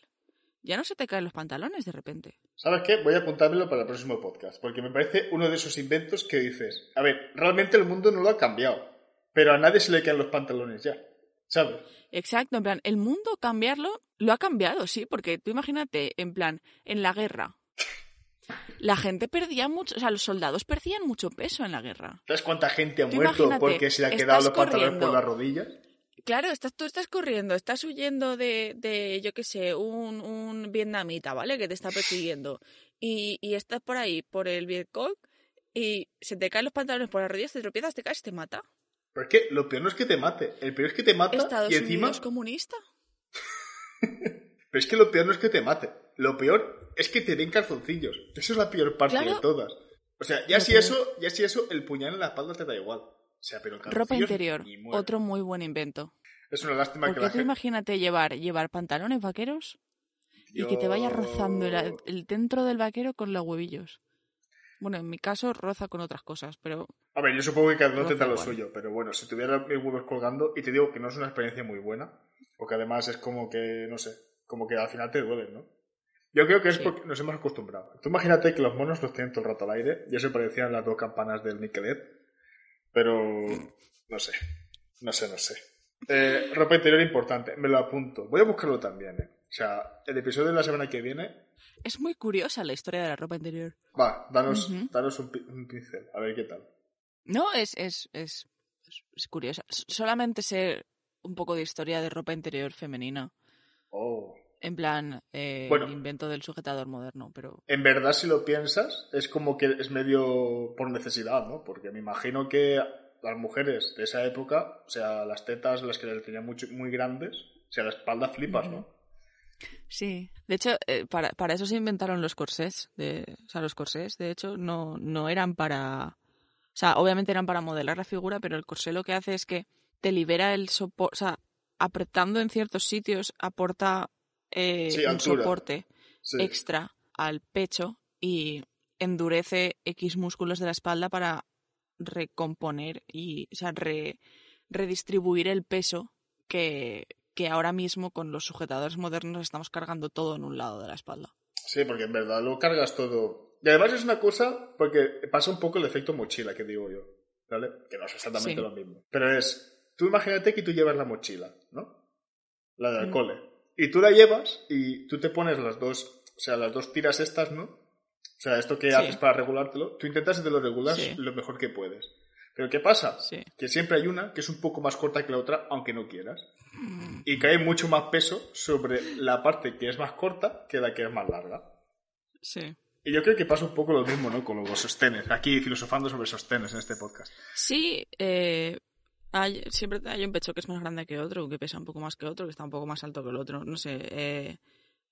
ya no se te caen los pantalones de repente. ¿Sabes qué? Voy a apuntármelo para el próximo podcast, porque me parece uno de esos inventos que dices, a ver, realmente el mundo no lo ha cambiado, pero a nadie se le caen los pantalones ya, ¿sabes? Exacto, en plan, el mundo cambiarlo lo ha cambiado, sí, porque tú imagínate, en plan, en la guerra, la gente perdía mucho, o sea, los soldados perdían mucho peso en la guerra. ¿Sabes cuánta gente ha muerto porque se le ha quedado los pantalones por las rodillas? Claro, estás, tú estás corriendo, estás huyendo de, de yo qué sé, un, un, vietnamita, ¿vale? Que te está persiguiendo. Y, y estás por ahí, por el Vietcong, y se te caen los pantalones por las rodillas, te tropiezas, te caes, te mata. Pero es que lo peor no es que te mate, el peor es que te mata Estados y encima... Unidos comunista. Pero es que lo peor no es que te mate, lo peor es que te den calzoncillos. Eso es la peor parte de todas. O sea, ya si eso, ya si eso, el puñal en la espalda te da igual. O sea, pero Ropa interior, otro muy buen invento. Es una lástima Porque que la tú imagínate llevar, llevar pantalones vaqueros y que te vaya rozando el, dentro del vaquero con los huevillos. Bueno, en mi caso roza con otras cosas, pero... A ver, yo supongo que cada uno tendrá lo suyo, pero bueno, si tuviera mis huevos colgando, y te digo que no es una experiencia muy buena, porque además es como que, no sé, como que al final te duele, ¿no? Yo creo que es porque nos hemos acostumbrado. Tú imagínate que los monos los tienen todo el rato al aire, y eso parecían las dos campanas del Niquelet, pero no sé, no sé, no sé. Eh, ropa interior importante, me lo apunto. Voy a buscarlo también, ¿eh? O sea, el episodio de la semana que viene. Es muy curiosa la historia de la ropa interior. Va, danos, un, pincel, a ver qué tal. No, es, es, es, es curiosa. Solamente sé un poco de historia de ropa interior femenina. Oh. En plan, eh, el invento del sujetador moderno, pero... En verdad, si lo piensas, es como que es medio por necesidad, ¿no? Porque me imagino que las mujeres de esa época, o sea, las tetas, las que les tenían muy, muy grandes, o sea, la espalda flipas, ¿no? Sí, de hecho, eh, para, para, eso se inventaron los corsés. De, o sea, los corsés, de hecho, no, no eran para. O sea, obviamente eran para modelar la figura, pero el corsé lo que hace es que te libera el soporte. O sea, apretando en ciertos sitios aporta eh, un soporte extra al pecho y endurece X músculos de la espalda para recomponer y, o sea, redistribuir el peso que, que ahora mismo con los sujetadores modernos estamos cargando todo en un lado de la espalda. Sí, porque en verdad lo cargas todo. Y además es una cosa, porque pasa un poco el efecto mochila que digo yo, ¿vale? Que no es exactamente Sí. lo mismo. Pero es, tú imagínate que tú llevas la mochila, ¿no? La del Mm. cole. Y tú la llevas y tú te pones las dos, o sea, las dos tiras estas, ¿no? O sea, esto que Sí. haces para regulártelo, tú intentas que te lo regulas Sí. lo mejor que puedes. Pero ¿qué pasa? Sí. Que siempre hay una que es un poco más corta que la otra, aunque no quieras. Y cae mucho más peso sobre la parte que es más corta que la que es más larga. Sí. Y yo creo que pasa un poco lo mismo, ¿no? Con los sostenes. Aquí filosofando sobre sostenes en este podcast. Sí, eh, hay, siempre hay un pecho que es más grande que otro, que pesa un poco más que otro, que está un poco más alto que el otro. No sé. eh,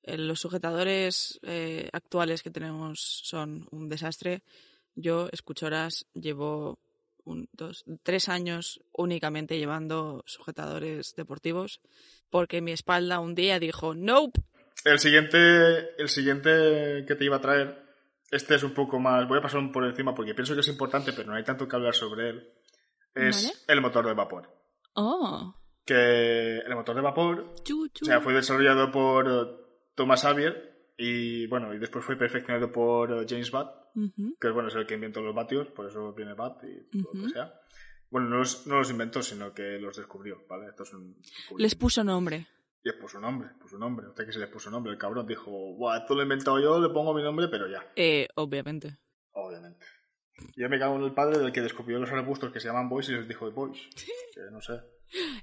eh, los sujetadores eh, actuales que tenemos son un desastre. Yo, escuchoras, llevo un, dos, tres años únicamente llevando sujetadores deportivos porque mi espalda un día dijo, nope. El siguiente, el siguiente que te iba a traer, este es un poco más. Voy a pasar por encima porque pienso que es importante, pero no hay tanto que hablar sobre él. Es Vale. el motor de vapor. Oh, Que el motor de vapor. O sea, fue desarrollado por eh, Thomas Xavier y bueno, y después fue perfeccionado por eh, James Watt, que bueno, es el que inventó los vatios, por eso viene Watt y todo lo que sea. Bueno, no los, no los inventó, sino que los descubrió, ¿vale? Esto es un Les puso nombre. Les puso nombre, puso nombre. Usted que se les puso nombre, el cabrón dijo, Buah, esto lo he inventado yo, le pongo mi nombre, pero ya, Eh, obviamente. obviamente. Yo me cago en el padre del que descubrió los arbustos que se llaman boys y les dijo boys. Que no sé.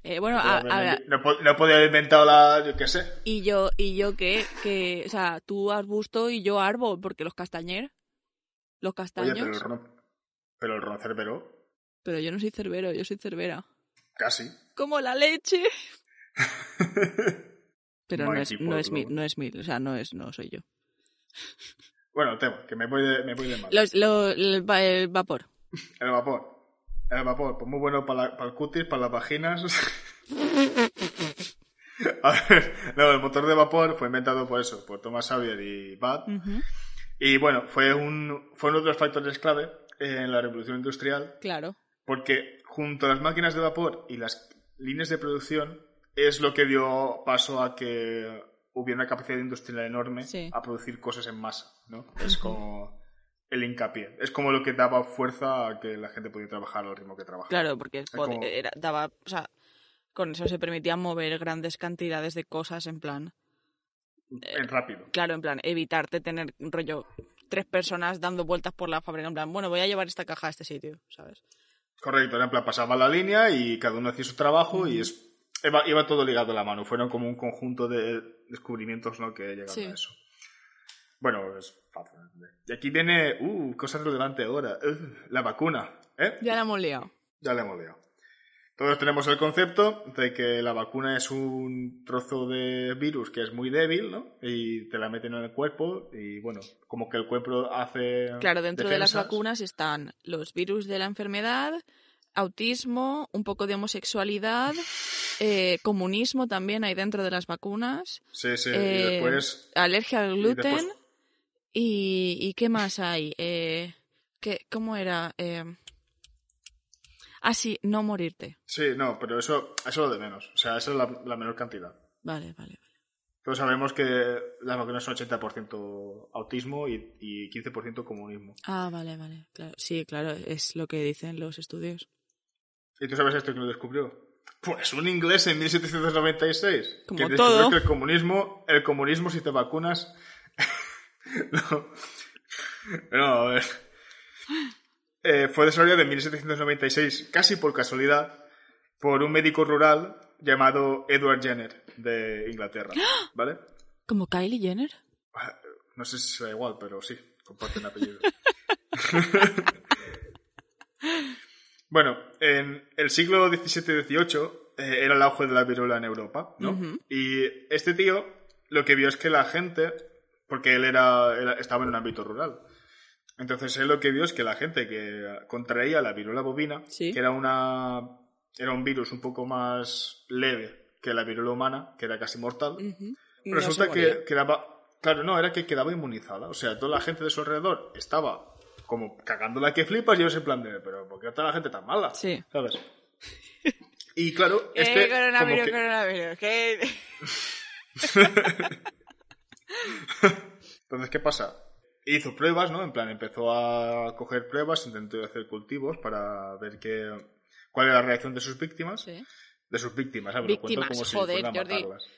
Eh, bueno, No, ahora, no, po- no podía haber inventado la, yo qué sé. Y yo, y yo que, que, o sea, tú arbusto y yo árbol, porque los castañer, los Oye, castaños, pero el ron, pero el ron cerbero, pero yo no soy cerbero, yo soy cerbera. casi. Como la leche. Pero no es, no es mi, no es mi, o sea, no es, no soy yo. Bueno, el tema, que me voy de, me voy de mal. Los, lo- el, va- el vapor. El vapor. El vapor, pues muy bueno para, el cutis, para las vaginas. A ver, no, el motor de vapor fue inventado por eso, por Thomas Xavier y. Ujú, Y bueno, fue, un, fue uno de los factores clave en la revolución industrial, Claro. porque junto a las máquinas de vapor y las líneas de producción es lo que dio paso a que hubiera una capacidad industrial enorme Sí. a producir cosas en masa, ¿no? Es como el hincapié. Es como lo que daba fuerza a que la gente podía trabajar al ritmo que trabajaba. Claro, porque pod- como- era, daba, o sea, con eso se permitía mover grandes cantidades de cosas en plan, En rápido. claro, en plan, evitarte tener un rollo tres personas dando vueltas por la fábrica, en plan, bueno, voy a llevar esta caja a este sitio, ¿sabes? Correcto, era en plan, pasaba la línea y cada uno hacía su trabajo y es, iba, iba todo ligado a la mano. Fueron como un conjunto de descubrimientos ¿no? que llegaron Sí. a eso. Bueno, es fácil. Y aquí viene, uh, cosa relevante ahora, uh, la vacuna, ¿eh? Ya la hemos liado. Ya le hemos liado. Todos tenemos el concepto de que la vacuna es un trozo de virus que es muy débil, ¿no? Y te la meten en el cuerpo y, bueno, como que el cuerpo hace... Claro, dentro de las defensas. vacunas están los virus de la enfermedad, autismo, un poco de homosexualidad, eh, comunismo también hay dentro de las vacunas, Sí, sí, eh, y después... alergia al y gluten después- y, y ¿qué más hay? Eh, ¿qué, ¿Cómo era? Ah, sí, no morirte. Sí, no, pero eso, eso es lo de menos. O sea, esa es la, la menor cantidad. Vale, vale, vale. Todos sabemos que las vacunas son 80% autismo y, y 15% comunismo. Ah, vale, vale. Claro. Sí, claro, es lo que dicen los estudios. ¿Y tú sabes esto que lo descubrió? Pues un inglés en 1796. Como que descubrió todo. que el comunismo, el comunismo si te vacunas... no. No, a ver. Eh, fue desarrollado en 1796, casi por casualidad, por un médico rural llamado Edward Jenner de Inglaterra. ¿Vale? ¿Como Kylie Jenner? No sé si será igual, pero sí, comparten apellido. bueno, en el siglo XVII-XVIII eh, era el auge de la viruela en Europa, ¿no? Y este tío lo que vio es que la gente, porque él era, era- estaba en un ámbito rural, entonces él lo que vio es que la gente que contraía la viruela bovina, Sí. que era una era un virus un poco más leve que la viruela humana, que era casi mortal. Resulta No que quedaba. Claro, no, era que quedaba inmunizada. O sea, toda la gente de su alrededor estaba como cagándola que flipas y ellos en plan de, pero ¿por qué está la gente tan mala? Sí. ¿Sabes? Y claro, Eh, este... coronavirus, que- coronavirus. ¿qué? Entonces, ¿qué pasa? Hizo pruebas, ¿no? En plan, empezó a coger pruebas, intentó hacer cultivos para ver qué, cuál era la reacción de sus víctimas. Sí. De sus víctimas, ¿sabes? Lo cuento Víctimas, como si joder, fueran a Jordi. matarlas.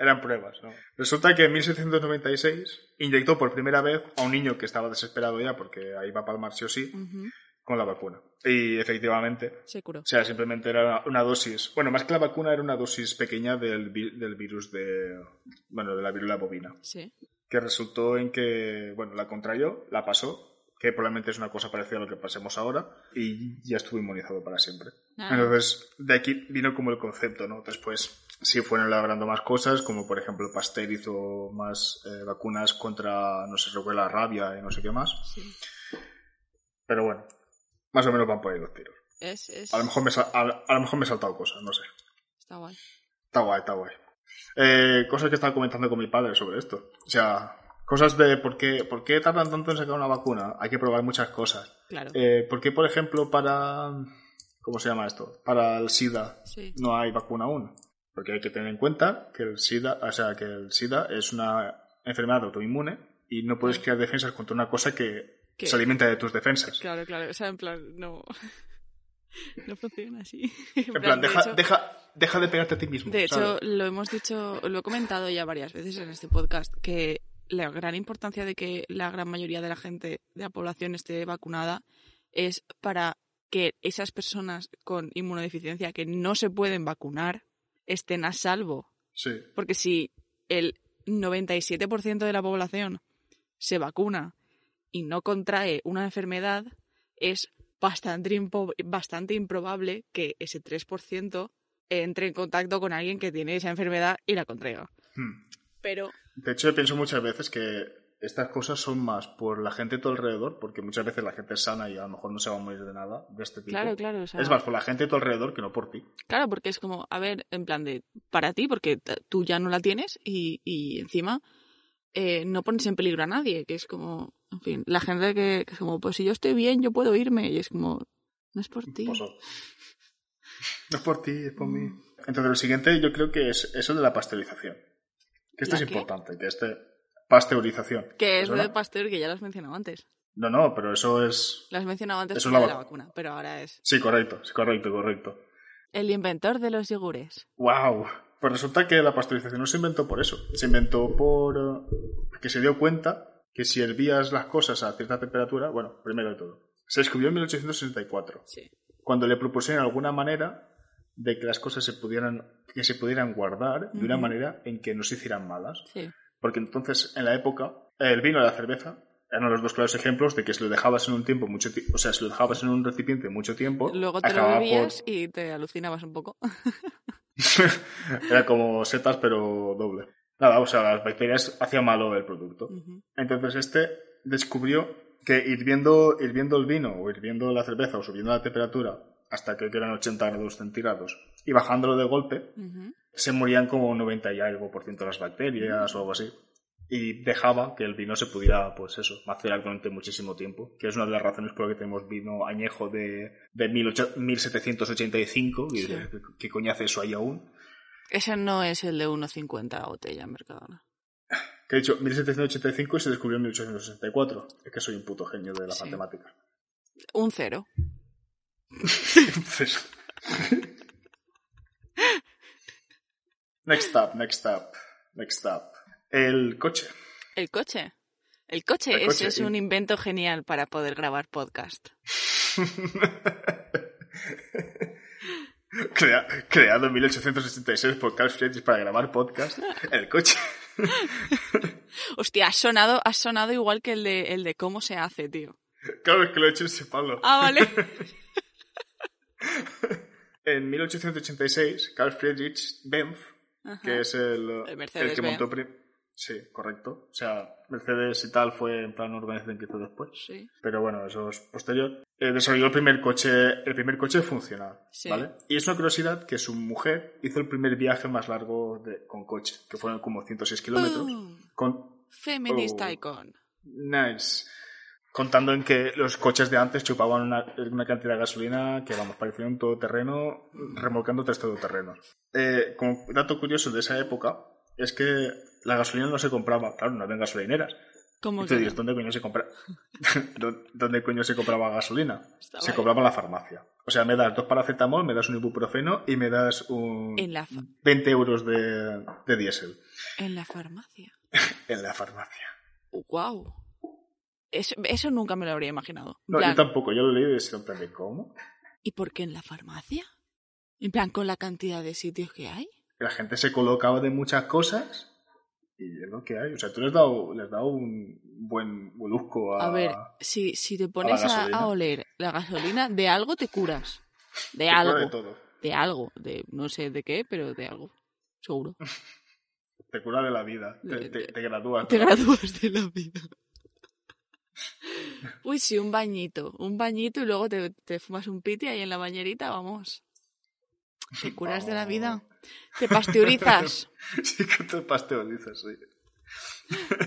Eran pruebas, ¿no? Resulta que en 1796 inyectó por primera vez a un niño que estaba desesperado ya porque ahí va a palmar sí o sí Ujú. con la vacuna. Y efectivamente, Se curó. o sea, simplemente era una dosis. Bueno, más que la vacuna, era una dosis pequeña del, vi- del virus de. Bueno, de la viruela bovina. Sí. Que resultó en que, bueno, la contrayó, la pasó, que probablemente es una cosa parecida a lo que pasemos ahora, y ya estuvo inmunizado para siempre. Ah. Entonces, de aquí vino como el concepto, ¿no? Después sí fueron elaborando más cosas, como por ejemplo Pasteur hizo más eh, vacunas contra, no sé, la rabia y no sé qué más. Sí. Pero bueno, más o menos van por ahí los tiros. Es, es... A lo mejor me, a, a lo mejor me he saltado cosas, no sé. Está guay. Está guay, está guay. Eh, cosas que estaba comentando con mi padre sobre esto. O sea, cosas de por qué, por qué tardan tanto en sacar una vacuna. Hay que probar muchas cosas. Claro. Eh, ¿Por qué, por ejemplo, para... ¿Cómo se llama esto? Para el SIDA Sí. no hay vacuna aún. Porque hay que tener en cuenta que el SIDA, o sea, que el SIDA es una enfermedad autoinmune y no puedes crear defensas contra una cosa que ¿Qué? se alimenta de tus defensas. Claro, claro. O sea, en plan, no. no funciona así. En plan, de deja, hecho- deja, deja de pegarte a ti mismo. De hecho, lo hemos dicho, lo he comentado ya varias veces en este podcast, que la gran importancia de que la gran mayoría de la gente de la población esté vacunada es para que esas personas con inmunodeficiencia que no se pueden vacunar estén a salvo. Sí. Porque si el 97% de la población se vacuna y no contrae una enfermedad, es bastante, impo- bastante improbable que ese 3% entre en contacto con alguien que tiene esa enfermedad y la contraiga. Hmm. Pero, De hecho, pienso muchas veces que estas cosas son más por la gente a tu alrededor, porque muchas veces la gente es sana y a lo mejor no se va a morir de nada de este tipo. claro, claro, o sea, Es más por la gente a tu alrededor que no por ti. claro, porque es como, a ver, en plan de, para ti, porque tú ya no la tienes y, y encima eh, no pones en peligro a nadie, que es como, en fin, la gente que, que es como, pues si yo estoy bien, yo puedo irme, y es como, no es por ti. Pues, no es por ti, es por mí. Entonces, lo siguiente yo creo que es eso de la pasteurización. Que esto ¿La es qué? importante, que este... Pasteurización. Que es lo de Pasteur que ya lo has mencionado antes. No, no, pero eso es... Lo has mencionado antes Eso es la de la vac- vacuna, pero ahora es Sí, correcto, sí, correcto, correcto. el inventor de los yogures. ¡Wow! Pues resulta que la pasteurización no se inventó por eso. Se inventó por... eh, que se dio cuenta que si hervías las cosas a cierta temperatura... Bueno, primero de todo. Se descubrió en 1864. Sí. Cuando le propusieron alguna manera de que las cosas se pudieran, que se pudieran guardar de una manera en que no se hicieran malas. Sí. Porque entonces, en la época, el vino y la cerveza eran los dos claros ejemplos de que si lo dejabas en un tiempo mucho o sea, si lo dejabas en un recipiente mucho tiempo, Luego te lo bebías y te alucinabas un poco. Era como setas, pero doble. Nada, o sea, las bacterias hacían malo el producto. Entonces este descubrió que hirviendo, hirviendo el vino o hirviendo la cerveza o subiendo la temperatura hasta que eran 80 grados centígrados y bajándolo de golpe. Se morían como 90 y algo por ciento de las bacterias o algo así. Y dejaba que el vino se pudiera, pues eso, macerar durante muchísimo tiempo, que es una de las razones por las que tenemos vino añejo de, de 18 1785, y Sí. ¿qué, qué coño hace eso ahí aún? Ese no es el de 1,50 a botella en Mercadona. Que he dicho 1785 y se descubrió en 1864. Es que soy un puto genio de la Sí. matemática. Un cero. Entonces... next up, next up, next up. El coche. El coche. El coche, El coche, es un invento genial para poder grabar podcast. Crea- creado en 1866 por Carl Friedrich para grabar podcast. El coche. Hostia, has sonado, has sonado igual que el de, el de cómo se hace, tío. Claro, es que lo he hecho ese Pablo. Ah, vale. En 1886, Carl Friedrich Benz, Ajá. que es el, que montó... Sí, correcto. O sea, Mercedes y tal fue en plan organización que hizo después. Sí. pero bueno, eso es posterior. Eh, desarrolló el primer coche, el primer coche funcional, Sí. ¿vale? Y es una curiosidad que su mujer hizo el primer viaje más largo de- con coche, que fueron como 106 kilómetros. Boom. Con Feminist Oh. icon. nice. Contando en que los coches de antes chupaban una, una cantidad de gasolina que, vamos, parecía un todoterreno remolcando tres todoterrenos. Eh, como dato curioso de esa época, es que la gasolina no se compraba, claro, no había gasolineras. ¿Cómo Y dices? ¿dónde coño se compra? ¿Dó- ¿Dónde coño se compraba gasolina? Se compraba en la farmacia. O sea, me das dos paracetamol, me das un ibuprofeno y me das un En la, fa- 20 euros de, de diésel en la farmacia. en la farmacia. ¡Wow! Eso, eso nunca me lo habría imaginado. No, plan, yo tampoco, yo lo leí y decía en plan de ¿cómo? ¿Y por qué en la farmacia? En plan, con la cantidad de sitios que hay. La gente se colocaba de muchas cosas y es lo que hay. O sea, tú le has dado, le has dado un buen bulusco a... A ver, si, si te pones a, a oler la gasolina, de algo te curas. De te cura algo. de todo. De algo. De no sé de qué, pero de algo. Seguro. Te cura de la vida. De- Te, te- te gradúas. Te gradúas de la vida. Uy, sí, un bañito. Un bañito y luego te, te fumas un piti ahí en la bañerita, vamos. Te curas de la vida. Te pasteurizas. Sí, que te pasteurices, sí.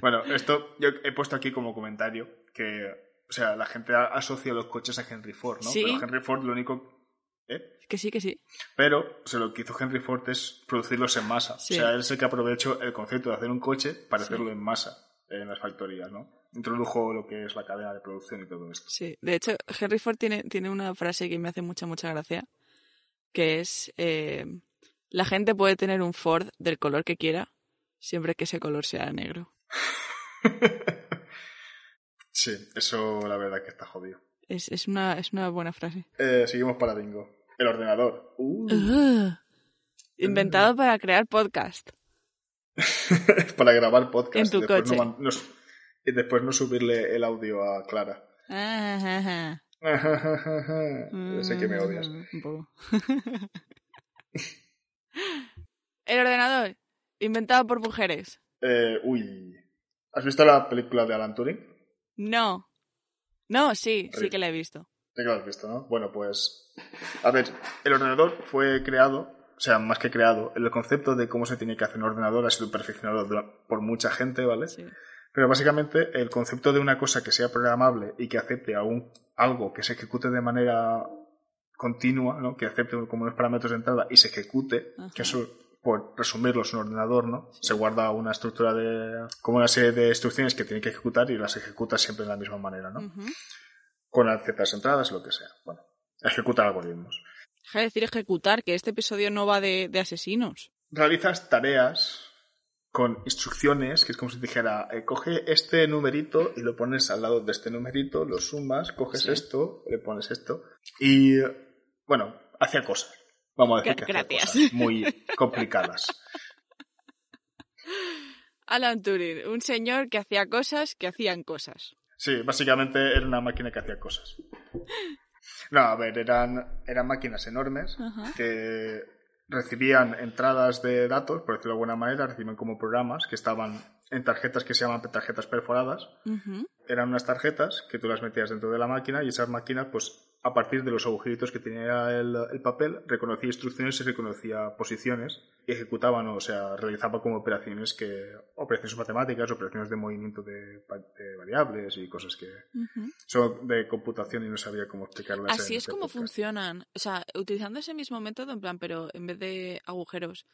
bueno, esto yo he puesto aquí como comentario que, o sea, la gente asocia los coches a Henry Ford, ¿no? Sí. Pero Henry Ford lo único... ¿eh? que sí, que sí. Pero o sea, lo que hizo Henry Ford es producirlos en masa. Sí. O sea, él es el que aprovechó el concepto de hacer un coche para Sí. hacerlo en masa en las factorías, ¿no? Introdujo lo que es la cadena de producción y todo esto. Sí, de hecho, Henry Ford tiene, tiene una frase que me hace mucha, mucha gracia, que es, eh, la gente puede tener un Ford del color que quiera, siempre que ese color sea negro. Sí, eso la verdad que está jodido. Es, es, una, es una buena frase. Eh, seguimos para bingo. El ordenador. Uh. Inventado para crear podcast. para grabar podcast. En tu y después coche. No, man- no s- y después no subirle el audio a Clara. Yo sé que me odias. Un poco. El ordenador, inventado por mujeres. Eh, uy. ¿Has visto la película de Alan Turing? No. No, sí, sí que la he visto. Sí que lo has visto, ¿no? Bueno, pues... A ver, el ordenador fue creado, o sea, más que creado, el concepto de cómo se tiene que hacer un ordenador ha sido perfeccionado por mucha gente, ¿vale? Sí. Pero básicamente el concepto de una cosa que sea programable y que acepte a un- algo que se ejecute de manera continua, ¿no? que acepte como unos parámetros de entrada y se ejecute, Ajá. que eso, por resumirlo, es un ordenador, ¿no? Se guarda una estructura de... como una serie de instrucciones que tiene que ejecutar y las ejecuta siempre de la misma manera, ¿no? Con ciertas entradas, lo que sea. Bueno, ejecutar algoritmos. Deja de decir ejecutar, que este episodio no va de, de asesinos. realizas tareas con instrucciones, que es como si dijera, eh, coge este numerito y lo pones al lado de este numerito, lo sumas, coges Sí. esto, le pones esto. Y, bueno, hacía cosas. Vamos a decir que hacía cosas muy complicadas. Alan Turing, un señor que hacía cosas que hacían cosas. Sí, básicamente era una máquina que hacía cosas. No, a ver, eran, eran máquinas enormes Ajá. que recibían entradas de datos, por decirlo de alguna manera, recibían como programas que estaban en tarjetas que se llaman tarjetas perforadas. Ujú. Eran unas tarjetas que tú las metías dentro de la máquina y esas máquinas, pues a partir de los agujeritos que tenía el, el papel, reconocía instrucciones y reconocía posiciones y ejecutaban, o sea, realizaba como operaciones que, operaciones matemáticas, operaciones de movimiento de, variables y cosas que son de computación y no sabía cómo explicarlas. Así en es este como podcast. funcionan. O sea, utilizando ese mismo método, en plan, pero en vez de agujeros,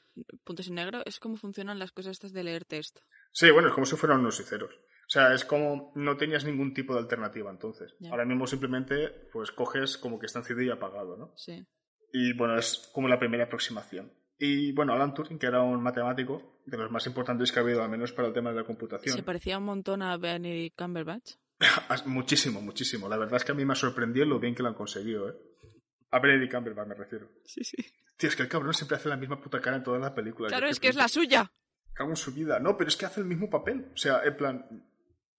puntos en negro, es como funcionan las cosas estas de leer texto. Sí, bueno, es como si fueran unos y ceros. O sea, es como no tenías ningún tipo de alternativa entonces. Ahora mismo simplemente pues coges como que está encendido y apagado, ¿no? Sí. Y bueno, es como la primera aproximación. Y bueno, Alan Turing, que era un matemático de los más importantes que ha habido, al menos para el tema de la computación. Se parecía un montón a Benedict Cumberbatch. muchísimo, muchísimo. La verdad es que a mí me ha sorprendido lo bien que lo han conseguido, ¿eh? A Benedict Cumberbatch me refiero. Sí, sí. Tío, es que el cabrón siempre hace la misma puta cara en todas las películas. Claro, es que es la suya. Cago en su vida. No, pero es que hace el mismo papel. O sea, en plan...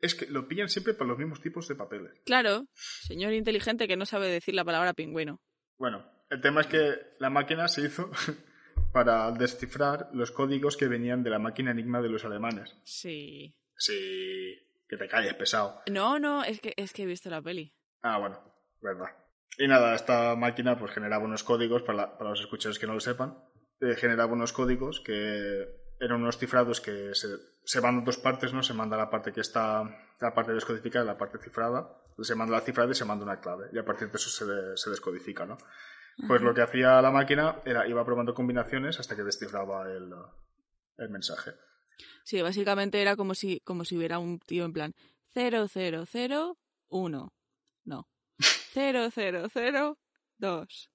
Es que lo pillan siempre para los mismos tipos de papeles. Claro, señor inteligente que no sabe decir la palabra pingüino. Bueno, el tema es que la máquina se hizo para descifrar los códigos que venían de la máquina Enigma de los alemanes. Sí. Sí, que te calles, pesado. No, no, es que, es que he visto la peli. Ah, bueno, verdad. Y nada, esta máquina pues generaba unos códigos, para, la- para los escuchadores que no lo sepan, eh, generaba unos códigos que eran unos cifrados que se, se van a dos partes, ¿no? Se manda la parte que está la parte descodificada y la parte cifrada. Se manda la cifrada y se manda una clave. Y a partir de eso se, de- se descodifica, ¿no? Pues lo que hacía la máquina era iba probando combinaciones hasta que descifraba el, el mensaje. Sí, básicamente era como si, como si hubiera un tío en plan 0001. No. 0002.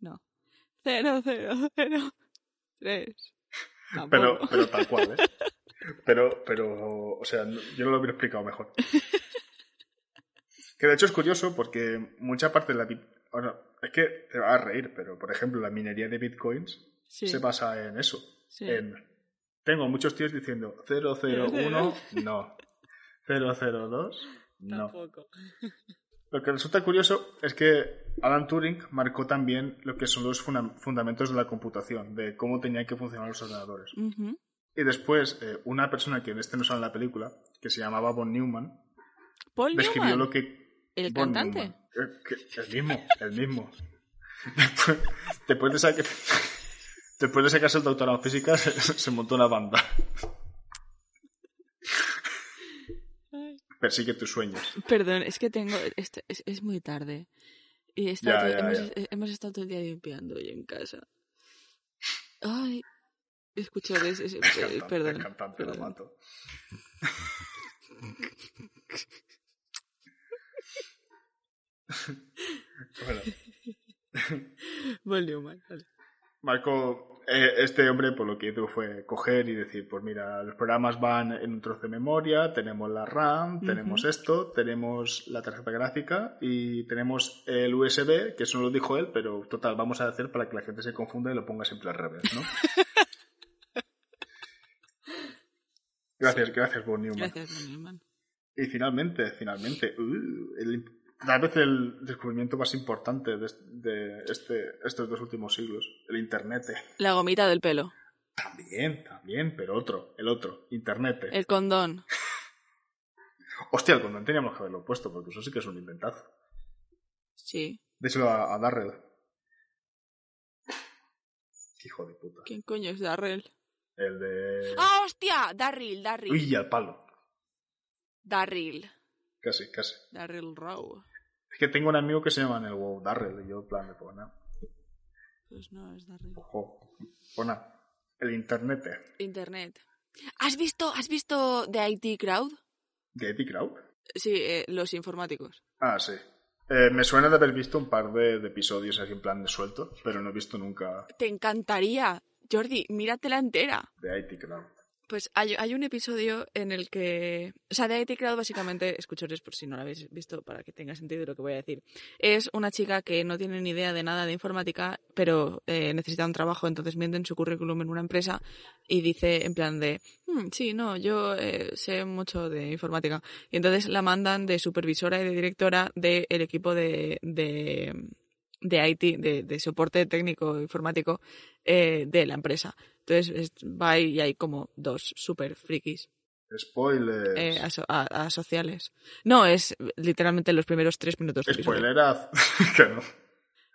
No. 0003. Pero, Tampoco. pero tal cual, ¿eh? Pero, pero, o sea, yo no lo hubiera explicado mejor. Que de hecho es curioso porque mucha parte de la... Bueno, es que te vas a reír, pero por ejemplo la minería de bitcoins Sí, se basa en eso. sí. En, tengo muchos tíos diciendo 001, no. 002, no. Tampoco. Lo que resulta curioso es que Alan Turing marcó también lo que son los funda- fundamentos de la computación, de cómo tenían que funcionar los ordenadores. Y después, eh, una persona que en este no sale en la película, que se llamaba Von Neumann, Paul describió Newman, lo que... el cantante. Eh, el mismo, el mismo. Después, de sacar... Después de sacarse el doctorado en física, se, se montó una banda. Persigue tus sueños. Perdón, es que tengo. este- es, es muy tarde. Y he estado Ya, todo- ya, hemos, ya. hemos estado todo el día limpiando hoy en casa. Ay. Escuchadores, es- El eh, perdón. el cantante lo mato. bueno, Newman, vale. Marco, eh, este hombre por lo que hizo fue coger y decir, pues mira, los programas van en un trozo de memoria, tenemos la RAM, tenemos esto, tenemos la tarjeta gráfica y tenemos el USB, que eso no lo dijo él, pero total, vamos a hacer para que la gente se confunda y lo ponga siempre al revés, ¿no? gracias, gracias, Von Neumann. Gracias, Paul Newman. Y finalmente, finalmente, uh, el- tal vez el descubrimiento más importante de, de este, estos dos últimos siglos, el Internet. La gomita del pelo. También, también, pero otro, el otro, Internet. El condón. Hostia, el condón teníamos que haberlo puesto, porque eso sí que es un inventazo. Sí. Díselo a, a Darrell. Hijo de puta. ¿Quién coño es Darrell? El de... ¡Ah, hostia! Darryl, Darryl. Uy, al palo. Darryl. Casi, casi. Darryl Rowe. Es que tengo un amigo que se llama en el WoW Darrell, y yo en plan de, pues nada, Pues no, es Darryl. ojo, pues nada. El Internet. Internet. ¿Has visto, has visto The IT Crowd? ¿De Epic Crowd? Sí, eh, los informáticos. Ah, sí. Eh, me suena de haber visto un par de, de episodios así en plan de suelto, pero no he visto nunca Te encantaría. Jordi, míratela entera. de IT Crowd. Pues hay, hay un episodio en el que... O sea, de IT Crowd básicamente, escuchores por si no lo habéis visto para que tenga sentido lo que voy a decir. Es una chica que no tiene ni idea de nada de informática, pero eh, necesita un trabajo, entonces miente en su currículum en una empresa y dice en plan de, "Hmm, sí, no, yo eh, sé mucho de informática. Y entonces la mandan de supervisora y de directora del equipo de... de de IT, de, de soporte técnico informático eh, de la empresa. Entonces es- va y hay como dos super frikis Spoilers. eh, aso- a- asociales. No, es literalmente los primeros tres minutos. Spoilerad. que no.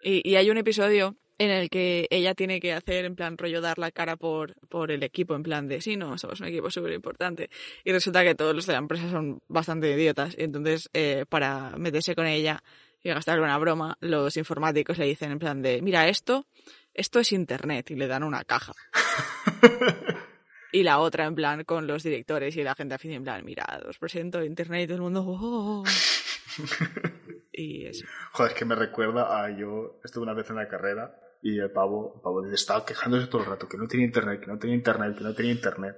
Y, y hay un episodio en el que ella tiene que hacer, en plan, rollo, dar la cara por, por el equipo, en plan de, sí, no, somos un equipo súper importante. Y resulta que todos los de la empresa son bastante idiotas. Y entonces, eh, para meterse con ella y gastarle una broma, los informáticos le dicen, en plan de, mira, esto, esto es Internet. Y le dan una caja. Y la otra, en plan, con los directores y la gente afín, en plan, mira, os presento Internet y todo el mundo, "Oh". Y eso. Joder, es que me recuerda a yo estuve una vez en la carrera y el pavo, el pavo estaba quejándose todo el rato que no tenía internet, que no tenía internet, que no tenía internet.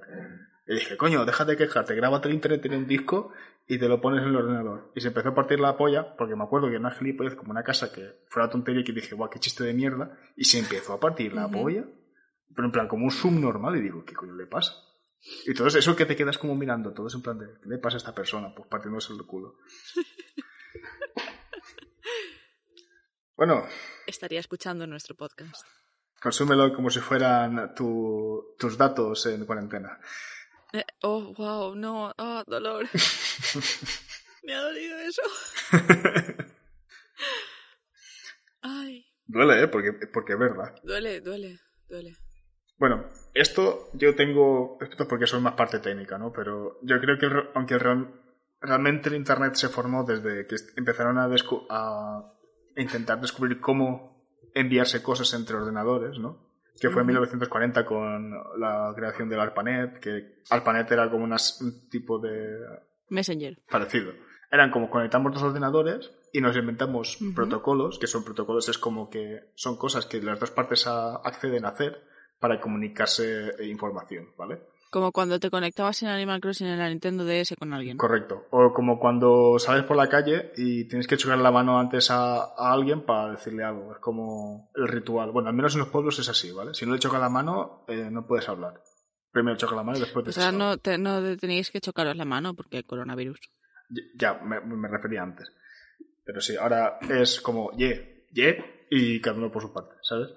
Y dije, coño, déjate de quejarte, grábate el internet en un disco y te lo pones en el ordenador. Y se empezó a partir la polla, porque me acuerdo que una gilipollez como una casa que fue una tontería y que dije, guau, qué chiste de mierda. Y se empezó a partir la Ujú. polla, pero en plan como un subnormal. Y digo, ¿qué coño le pasa? Y entonces eso que te quedas como mirando, todos en plan de, ¿qué le pasa a esta persona? Pues partiéndose el culo. Bueno, Estaría escuchando nuestro podcast. consúmelo como si fueran tu- tus datos en cuarentena. Eh, oh, wow, no, oh, dolor. Me ha dolido eso. Ay, Duele, ¿eh? Porque, porque es verdad. duele, duele, duele. Bueno, esto yo tengo, esto es porque soy más parte técnica, ¿no? Pero yo creo que el aunque el, realmente el Internet se formó desde que empezaron a, descu- a intentar descubrir cómo enviarse cosas entre ordenadores, ¿no? Que fue en 1940 con la creación del ARPANET, que ARPANET era como unas- un tipo de Messenger. parecido. Eran como conectamos dos ordenadores y nos inventamos protocolos, que son protocolos, es como que son cosas que las dos partes a- acceden a hacer para comunicarse eh, información, ¿vale? Como cuando te conectabas en Animal Crossing en la Nintendo DS con alguien. Correcto. O como cuando sales por la calle y tienes que chocar la mano antes a, a alguien para decirle algo. Es como el ritual. Bueno, al menos en los pueblos es así, ¿vale? Si no le choca la mano, eh, no puedes hablar. Primero choca la mano y después te ahora no, te- no tenéis que chocaros la mano porque hay coronavirus. Ya, me, me refería antes. Pero sí, ahora es como ye, ye y cada uno por su parte, ¿sabes?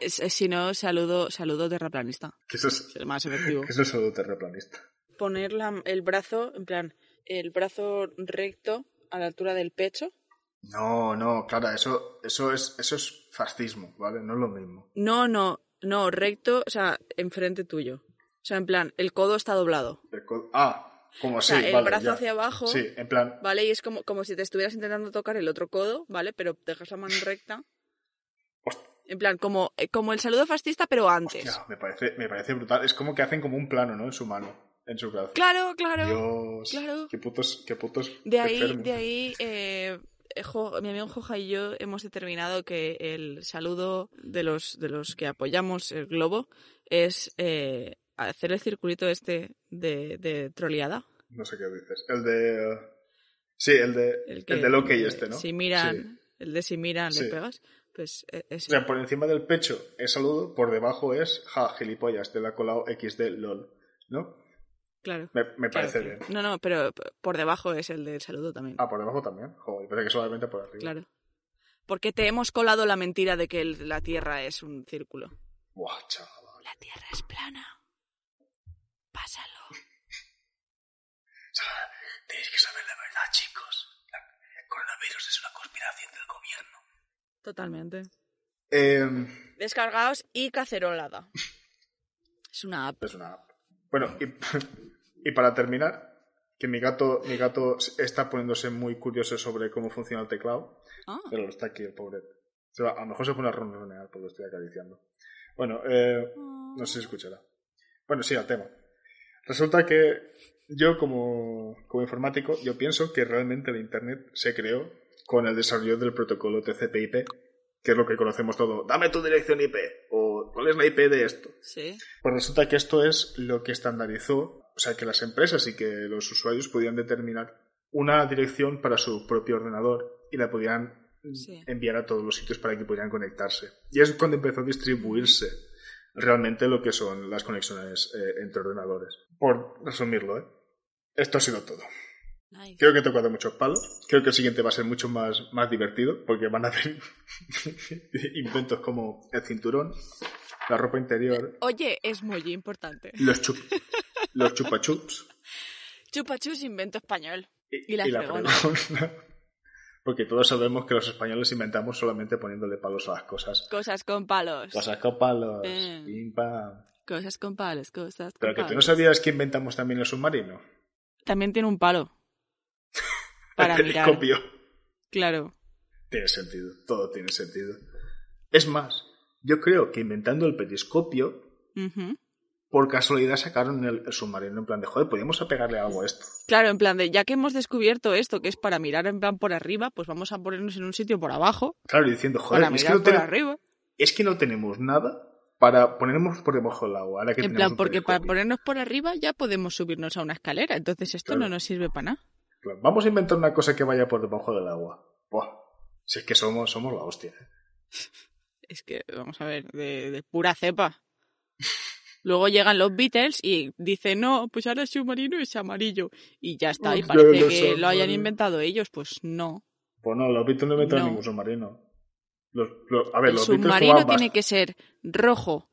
Si no, saludo, saludo terraplanista. Que eso es, Es el más efectivo. que eso es saludo terraplanista. Poner la- el brazo, en plan, el brazo recto a la altura del pecho. No, no, Clara, eso, eso, es, eso es fascismo, ¿vale? No es lo mismo. No, no, no, recto, o sea, enfrente tuyo. O sea, en plan, el codo está doblado. El ah, como O así, sea, el vale, brazo ya. hacia abajo, Sí, en plan, ¿vale? Y es como, como si te estuvieras intentando tocar el otro codo, ¿vale? Pero dejas la mano recta. Host- En plan, como, eh, como el saludo fascista, pero antes. hostia, me parece, me parece brutal. Es como que hacen como un plano, ¿no? En su mano, en su brazo. Claro, claro. Dios, claro. qué putos, qué putos De ahí, enfermos. de ahí eh, Jo- mi amigo Joja y yo hemos determinado que el saludo de los, de los que apoyamos el globo es eh, hacer el circulito este de, de troleada. No sé qué dices. El de... uh, Sí, el de... El, que, del OK eh, este, ¿no? Si miran, Sí. el de si miran Sí. le pegas, pues eh, es... O sea, por encima del pecho es saludo, por debajo es ja, gilipollas, te la ha colado XD, lol. ¿No? claro. Me, me claro, parece claro. bien. No, no, pero por debajo es el del saludo también. Ah, por debajo también. Joder, parece que solamente por arriba. Claro. Porque te hemos colado la mentira de que el- la Tierra es un círculo. Buah, chaval. La Tierra es plana. Pásalo. Tenéis que saber la verdad, chicos. El coronavirus es una conspiración del gobierno. Totalmente. Eh, Descargaos y cacerolada. Es una app. es una app. Bueno, y, y para terminar, que mi gato, mi gato está poniéndose muy curioso sobre cómo funciona el teclado. Ah, Pero está aquí el pobre. Se va- a lo mejor se pone a ronronear porque lo estoy acariciando. Bueno, eh, no sé si escuchará. Bueno, sí, al tema. Resulta que yo como, como informático, yo pienso que realmente el Internet se creó con el desarrollo del protocolo TCP/IP, que es lo que conocemos todo. Dame tu dirección IP o ¿cuál es la IP de esto? sí. Pues resulta que esto es lo que estandarizó, o sea, que las empresas y que los usuarios podían determinar una dirección para su propio ordenador y la podían Sí. enviar a todos los sitios para que pudieran conectarse. Y es cuando empezó a distribuirse realmente lo que son las conexiones eh, entre ordenadores. Por resumirlo, ¿eh? Esto ha sido todo. Nice. Creo que he tocado muchos palos. Creo que el siguiente va a ser mucho más, más divertido porque van a hacer inventos como el cinturón, la ropa interior, Oye, es muy importante. los, chup, los chupachups Chupachus invento español. y, Y la fregona. Porque todos sabemos que los españoles inventamos solamente poniéndole palos a las cosas. Cosas con palos. Cosas con palos. Eh. pim, pam. Cosas con palos, cosas con Pero que tú no palos. sabías que inventamos también el submarino. También tiene un palo. Para el mirar. Claro. Tiene sentido. Todo tiene sentido. Es más, yo creo que inventando el periscopio, por casualidad sacaron el, el submarino en plan de, joder, podríamos apegarle algo a esto. Claro, en plan de, ya que hemos descubierto esto, que es para mirar en plan por arriba, pues vamos a ponernos en un sitio por abajo, Claro, y diciendo, joder, para es que, mirar no por arriba. es que no tenemos nada para ponernos por debajo del agua. Ahora que En plan, porque para ponernos por arriba ya podemos subirnos a una escalera, entonces esto Claro. no nos sirve para nada. Vamos a inventar una cosa que vaya por debajo del agua. Buah. Si es que somos, somos la hostia. ¿eh? Es que, vamos a ver, de, de pura cepa. Luego llegan los Beatles y dicen, no, pues ahora el submarino es amarillo. Y ya está, y parece que lo hayan inventado ellos, pues no. Pues no, los Beatles no inventaron No. ningún submarino. Los, los- a ver, el los submarino tiene que ser rojo,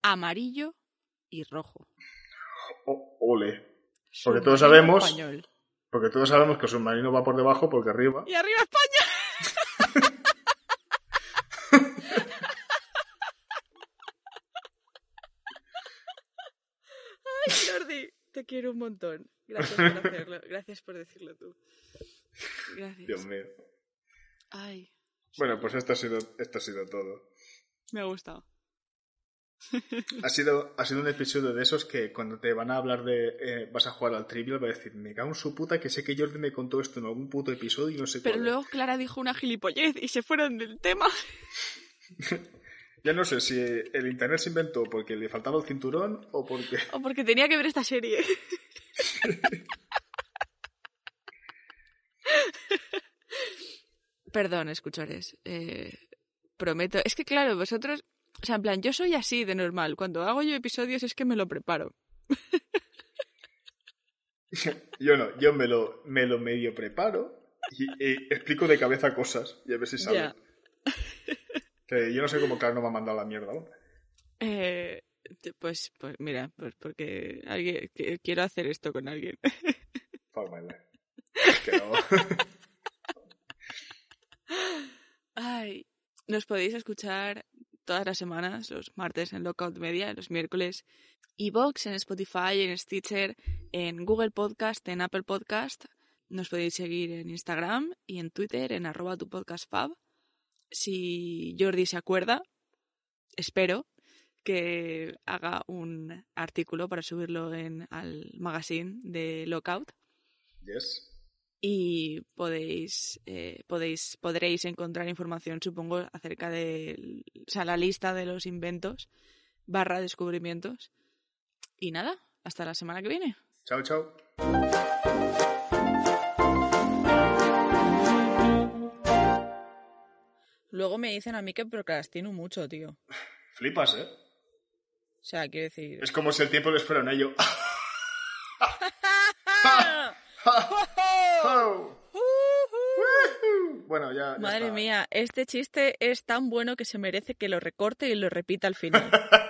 amarillo y rojo. O- ole. Porque todos sabemos- español. Porque todos sabemos que el submarino va por debajo porque arriba. Y arriba España. Ay, Jordi, te quiero un montón. Gracias por hacerlo. Gracias por decirlo tú. Gracias. Dios mío. Ay, Bueno, pues esto ha sido, esto ha sido todo. me ha gustado. Ha sido, ha sido un episodio de esos que cuando te van a hablar de eh, vas a jugar al trivial va a decir, me cago en su puta que sé que Jordi me contó esto en algún puto episodio y no sé Pero cuál. luego Clara dijo una gilipollez y se fueron del tema. Ya no sé si el internet se inventó porque le faltaba el cinturón o porque... O porque tenía que ver esta serie. Perdón, escuchores. Eh, prometo. Es que, claro, vosotros. O sea, en plan, yo soy así de normal. Cuando hago yo episodios es que me lo preparo. Yo no, yo me lo, me lo medio preparo y, y explico de cabeza cosas y a ver si sale. Que yo no sé cómo Clara no me ha mandado la mierda aún. Eh, pues, pues mira, pues porque alguien, que- quiero hacer esto con alguien. Que no. Ay, nos podéis escuchar todas las semanas, los martes en Lockout Media, los miércoles Evox, en Spotify, en Stitcher, en Google Podcast, en Apple Podcast. Nos podéis seguir en Instagram y en Twitter en arroba tu podcast fab. Si Jordi se acuerda, espero que haga un artículo para subirlo en al magazine de Lockout Yes. Y podéis, eh, podéis podréis encontrar información supongo acerca de o sea, la lista de los inventos barra descubrimientos y nada hasta la semana que viene Chao, chao. luego me dicen a mí que procrastino mucho tío Flipas, ¿eh? o sea quiero decir Es como si el tiempo lo espera en ello. Bueno, ya. ya madre está. mía este chiste es tan bueno que se merece que lo recorte y lo repita al final